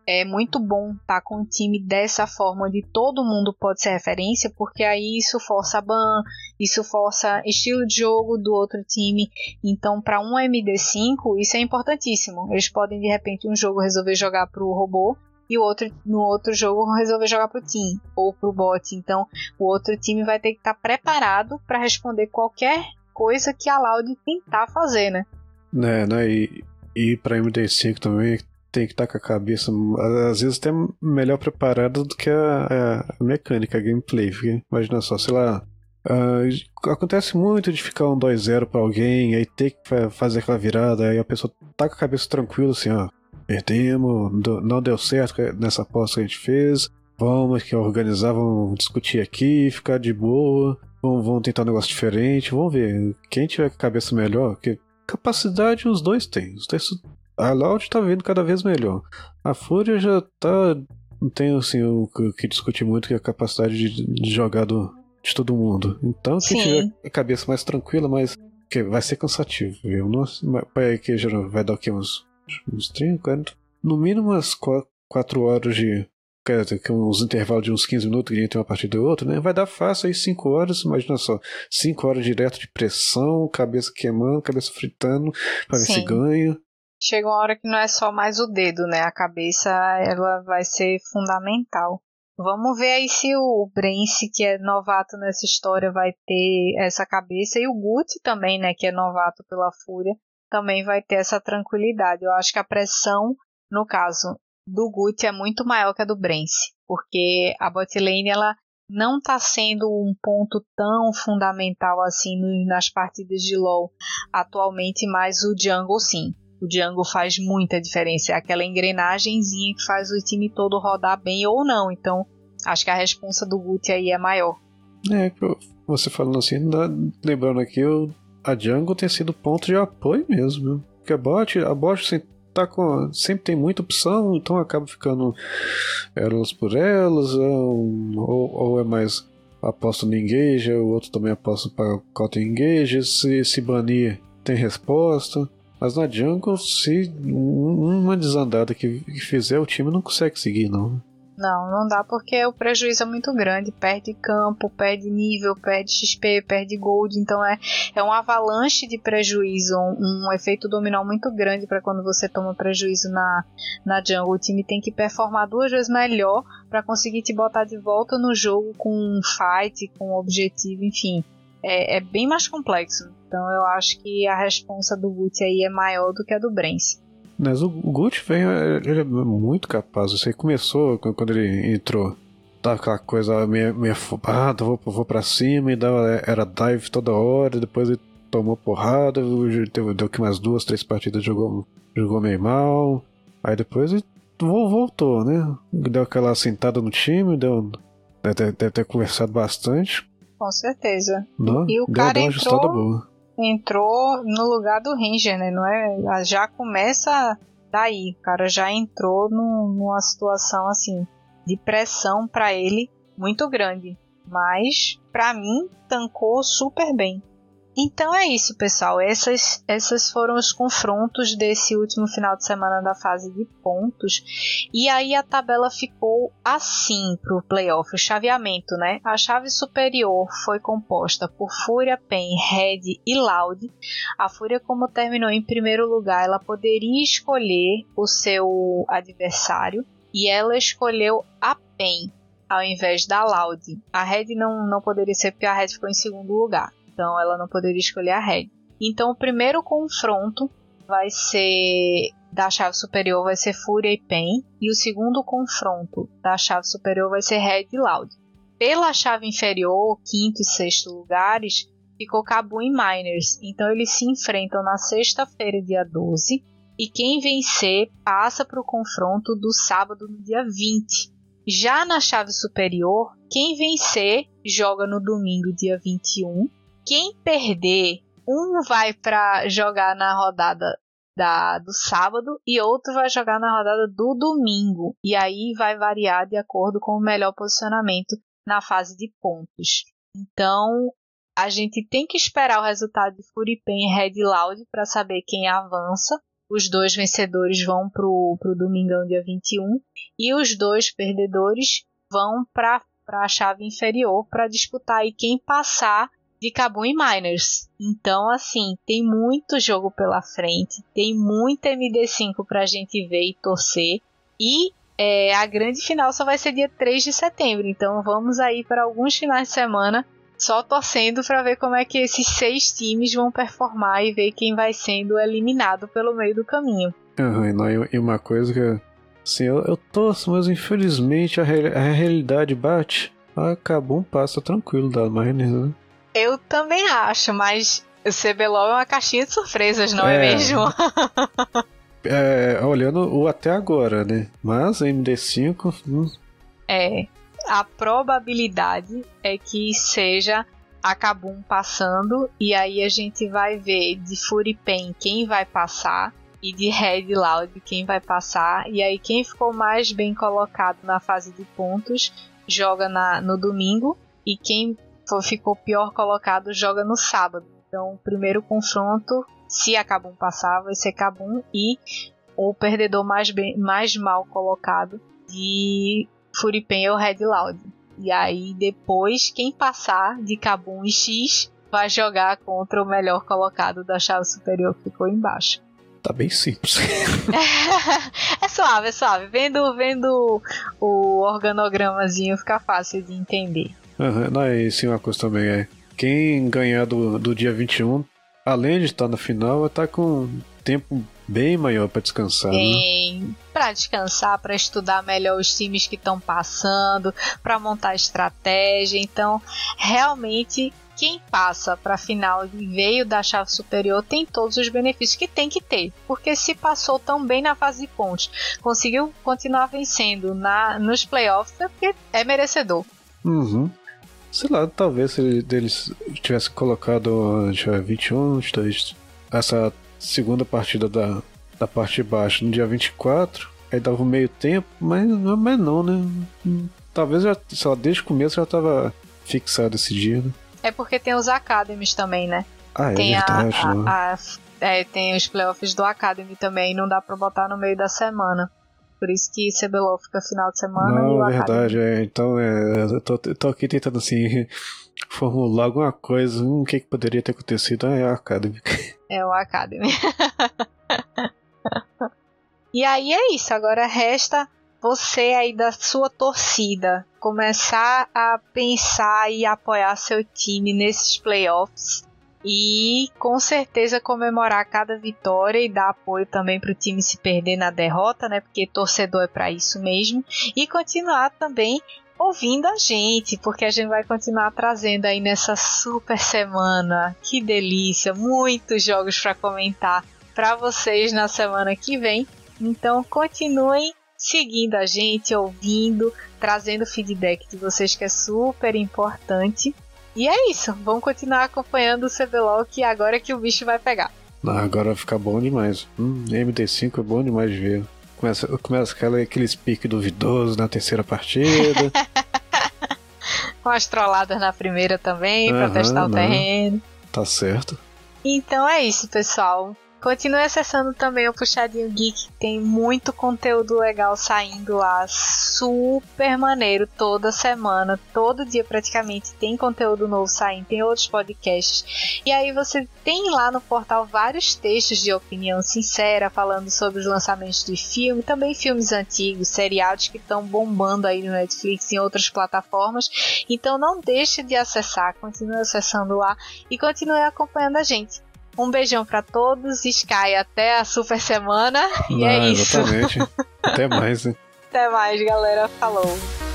é muito bom estar tá com um time dessa forma, onde todo mundo pode ser referência, porque aí isso força a ban, isso força estilo de jogo do outro time. Então, para um MD5, isso é importantíssimo. Eles podem, de repente, um jogo resolver jogar para o robô e o outro no outro jogo resolver jogar pro team ou pro bot. Então, o outro time vai ter que estar tá preparado para responder qualquer coisa que a Loud tentar fazer, né?
É, né? E, e pra MD5 também tem que estar tá com a cabeça, às vezes até melhor preparada do que a, a, mecânica, a gameplay. Porque, imagina só, sei lá, Uh, acontece muito de ficar um 2-0 pra alguém, aí ter que fazer aquela virada, aí a pessoa tá com a cabeça tranquila assim, ó. Perdemos, não deu certo nessa aposta que a gente fez. Vamos que organizar, vamos discutir aqui, ficar de boa. Vamos, vamos tentar um negócio diferente. Vamos ver. Quem tiver com a cabeça melhor, porque capacidade os dois têm. Os dois, a Loud tá vindo cada vez melhor. A Fúria já tá. Não tem assim o que discutir muito que é a capacidade de, de jogar do, de todo mundo. Então, quem Sim. tiver a cabeça mais tranquila, mas que vai ser cansativo, viu? Nossa, que vai dar o quê? Uns, uns 30, 40, no mínimo umas 4 horas de. Quer dizer, uns intervalos de uns 15 minutos que entre uma partida e outra, né? Vai dar fácil aí 5 horas, imagina só. 5 horas direto de pressão, cabeça queimando, cabeça fritando, pra ver se ganha.
Chega uma hora que não é só mais o dedo, né? A cabeça ela vai ser fundamental. Vamos ver aí se o Brence, que é novato nessa história, vai ter essa cabeça. E o Guti também, né, que é novato pela Fúria, também vai ter essa tranquilidade. Eu acho que a pressão, no caso do Guti, é muito maior que a do Brence. Porque a botlane, ela não está sendo um ponto tão fundamental assim nas partidas de LoL atualmente, mas o jungle sim. O Django faz muita diferença. É aquela engrenagemzinha que faz o time todo rodar bem ou não. Então, acho que a responsa do Guti aí é maior.
É, você falando assim, lembrando aqui, a Django tem sido ponto de apoio mesmo. Porque a bot, a bot sempre, tá com, sempre tem muita opção, então acaba ficando elas por elas, ou, ou é mais aposta no engage, o outro também aposta para counter engage, se, se banir tem resposta. Mas na jungle, se uma desandada que, fizer, o time não consegue seguir, não.
Não, não dá porque o prejuízo é muito grande. Perde campo, perde nível, perde XP, perde gold. Então é, é um avalanche de prejuízo, um, um efeito dominó muito grande para quando você toma prejuízo na, na jungle. O time tem que performar duas vezes melhor para conseguir te botar de volta no jogo com um fight, com um objetivo, enfim. É, é bem mais complexo. Então eu acho que a responsa do Gucci aí é maior do que a do Brence.
Mas o Gucci vem, ele é muito capaz. Você começou quando ele entrou. Tava aquela coisa meio, meio afobada, vou, vou pra cima e dava, era dive toda hora, depois ele tomou porrada, deu, deu que mais duas, três partidas, jogou, jogou meio mal. Aí depois ele voltou, né? Deu aquela sentada no time, deu, deve, deve ter conversado bastante.
Com certeza.
Não, e o deu, cara deu uma entrou, boa
entrou no lugar do Ranger, né? Não é? Já começa daí. O cara já entrou numa situação assim de pressão para ele muito grande. Mas para mim tancou super bem. Então é isso, pessoal. Essas, essas foram os confrontos desse último final de semana da fase de pontos. E aí a tabela ficou assim para o playoff, o chaveamento, né? A chave superior foi composta por Fúria, Pen, Red e Loud. A Fúria, como terminou em primeiro lugar, ela poderia escolher o seu adversário e ela escolheu a Pen ao invés da Loud. A Red não, não poderia ser porque a Red ficou em segundo lugar então ela não poderia escolher a Red. Então o primeiro confronto vai ser da chave superior vai ser Fúria e Pen e o segundo confronto da chave superior vai ser Red e Loud. Pela chave inferior, quinto e sexto lugares, ficou Cabu e Miners. Então eles se enfrentam na sexta-feira, dia 12, e quem vencer passa para o confronto do sábado, no dia 20. Já na chave superior, quem vencer joga no domingo, dia 21, quem perder, um vai para jogar na rodada da, do sábado e outro vai jogar na rodada do domingo. E aí vai variar de acordo com o melhor posicionamento na fase de pontos. Então, a gente tem que esperar o resultado de Furipen e Red Loud para saber quem avança. Os dois vencedores vão para o domingão dia 21 e os dois perdedores vão para a chave inferior para disputar aí quem passar de Kabum e Miners. Então, assim, tem muito jogo pela frente, tem muita MD5 pra gente ver e torcer. E é, a grande final só vai ser dia 3 de setembro. Então, vamos aí para alguns finais de semana só torcendo para ver como é que esses seis times vão performar e ver quem vai sendo eliminado pelo meio do caminho.
Uhum, e uma coisa que assim, eu, eu torço, mas infelizmente a, a realidade bate. Acabou um passo tranquilo da Miners, né?
Eu também acho, mas o CBLOL é uma caixinha de surpresas, não é, é mesmo? (laughs)
é, olhando o até agora, né? Mas MD5. Hum.
É. A probabilidade é que seja a Kabum passando, e aí a gente vai ver de Furipen quem vai passar e de Red Loud quem vai passar. E aí quem ficou mais bem colocado na fase de pontos joga na, no domingo e quem ficou pior colocado joga no sábado. Então o primeiro confronto, se a Kabum passar, vai ser Kabum e o perdedor mais, bem, mais mal colocado de Furipen ou Red Loud. E aí depois quem passar de Kabum e X vai jogar contra o melhor colocado da chave superior que ficou embaixo.
Tá bem simples. (laughs)
é suave, é suave. Vendo, vendo o organogramazinho fica fácil de entender.
Uhum, não, é sim uma coisa também é. Quem ganhar do, do dia 21, além de estar na final, vai estar com tempo bem maior para descansar.
Bem, né? para descansar, para estudar melhor os times que estão passando, para montar estratégia. Então, realmente quem passa para a final e veio da chave superior tem todos os benefícios que tem que ter, porque se passou tão bem na fase de pontos, conseguiu continuar vencendo na nos playoffs, é porque é merecedor.
Uhum. Sei lá, talvez se eles tivessem colocado dia 21, 22, essa segunda partida da, da parte de baixo no dia 24, aí dava um meio tempo, mas, mas não, né? Talvez já, sei lá, desde o começo já estava fixado esse dia, né?
É porque tem os Academies também, né?
Ah, é
tem
verdade. A,
né? a, a, é, tem os playoffs do Academy também, não dá pra botar no meio da semana. Por isso que CBLOL fica final de semana
não,
e o
verdade, é. Então, é, eu tô, tô, aqui tentando assim (laughs) formular alguma coisa. Hum, o que, que poderia ter acontecido? Ah, é o Academy. (laughs)
É o Academy. (laughs) e aí é isso. Agora resta você aí da sua torcida começar a pensar e apoiar seu time nesses playoffs e com certeza comemorar cada vitória e dar apoio também para o time se perder na derrota, né? Porque torcedor é para isso mesmo e continuar também ouvindo a gente, porque a gente vai continuar trazendo aí nessa super semana. Que delícia, muitos jogos para comentar para vocês na semana que vem. Então continuem seguindo a gente, ouvindo, trazendo feedback de vocês que é super importante. E é isso, vamos continuar acompanhando o CBLOL que agora é que o bicho vai pegar.
Ah, agora vai ficar bom demais. Hum, MD5 é bom demais de ver. Começa, começa aquela, aqueles piques duvidosos na terceira partida. (laughs)
Com as trolladas na primeira também, uhum, pra testar o não. terreno.
Tá certo.
Então é isso, pessoal. Continue acessando também o Puxadinho Geek, tem muito conteúdo legal saindo lá, super maneiro toda semana, todo dia praticamente tem conteúdo novo saindo, tem outros podcasts. E aí você tem lá no portal vários textos de opinião sincera falando sobre os lançamentos de filme, também filmes antigos, seriados que estão bombando aí no Netflix e em outras plataformas. Então não deixe de acessar, continue acessando lá e continue acompanhando a gente. Um beijão para todos, Sky, até a super semana. E é ah, isso.
Exatamente. (laughs) até mais. Né?
Até mais, galera. Falou.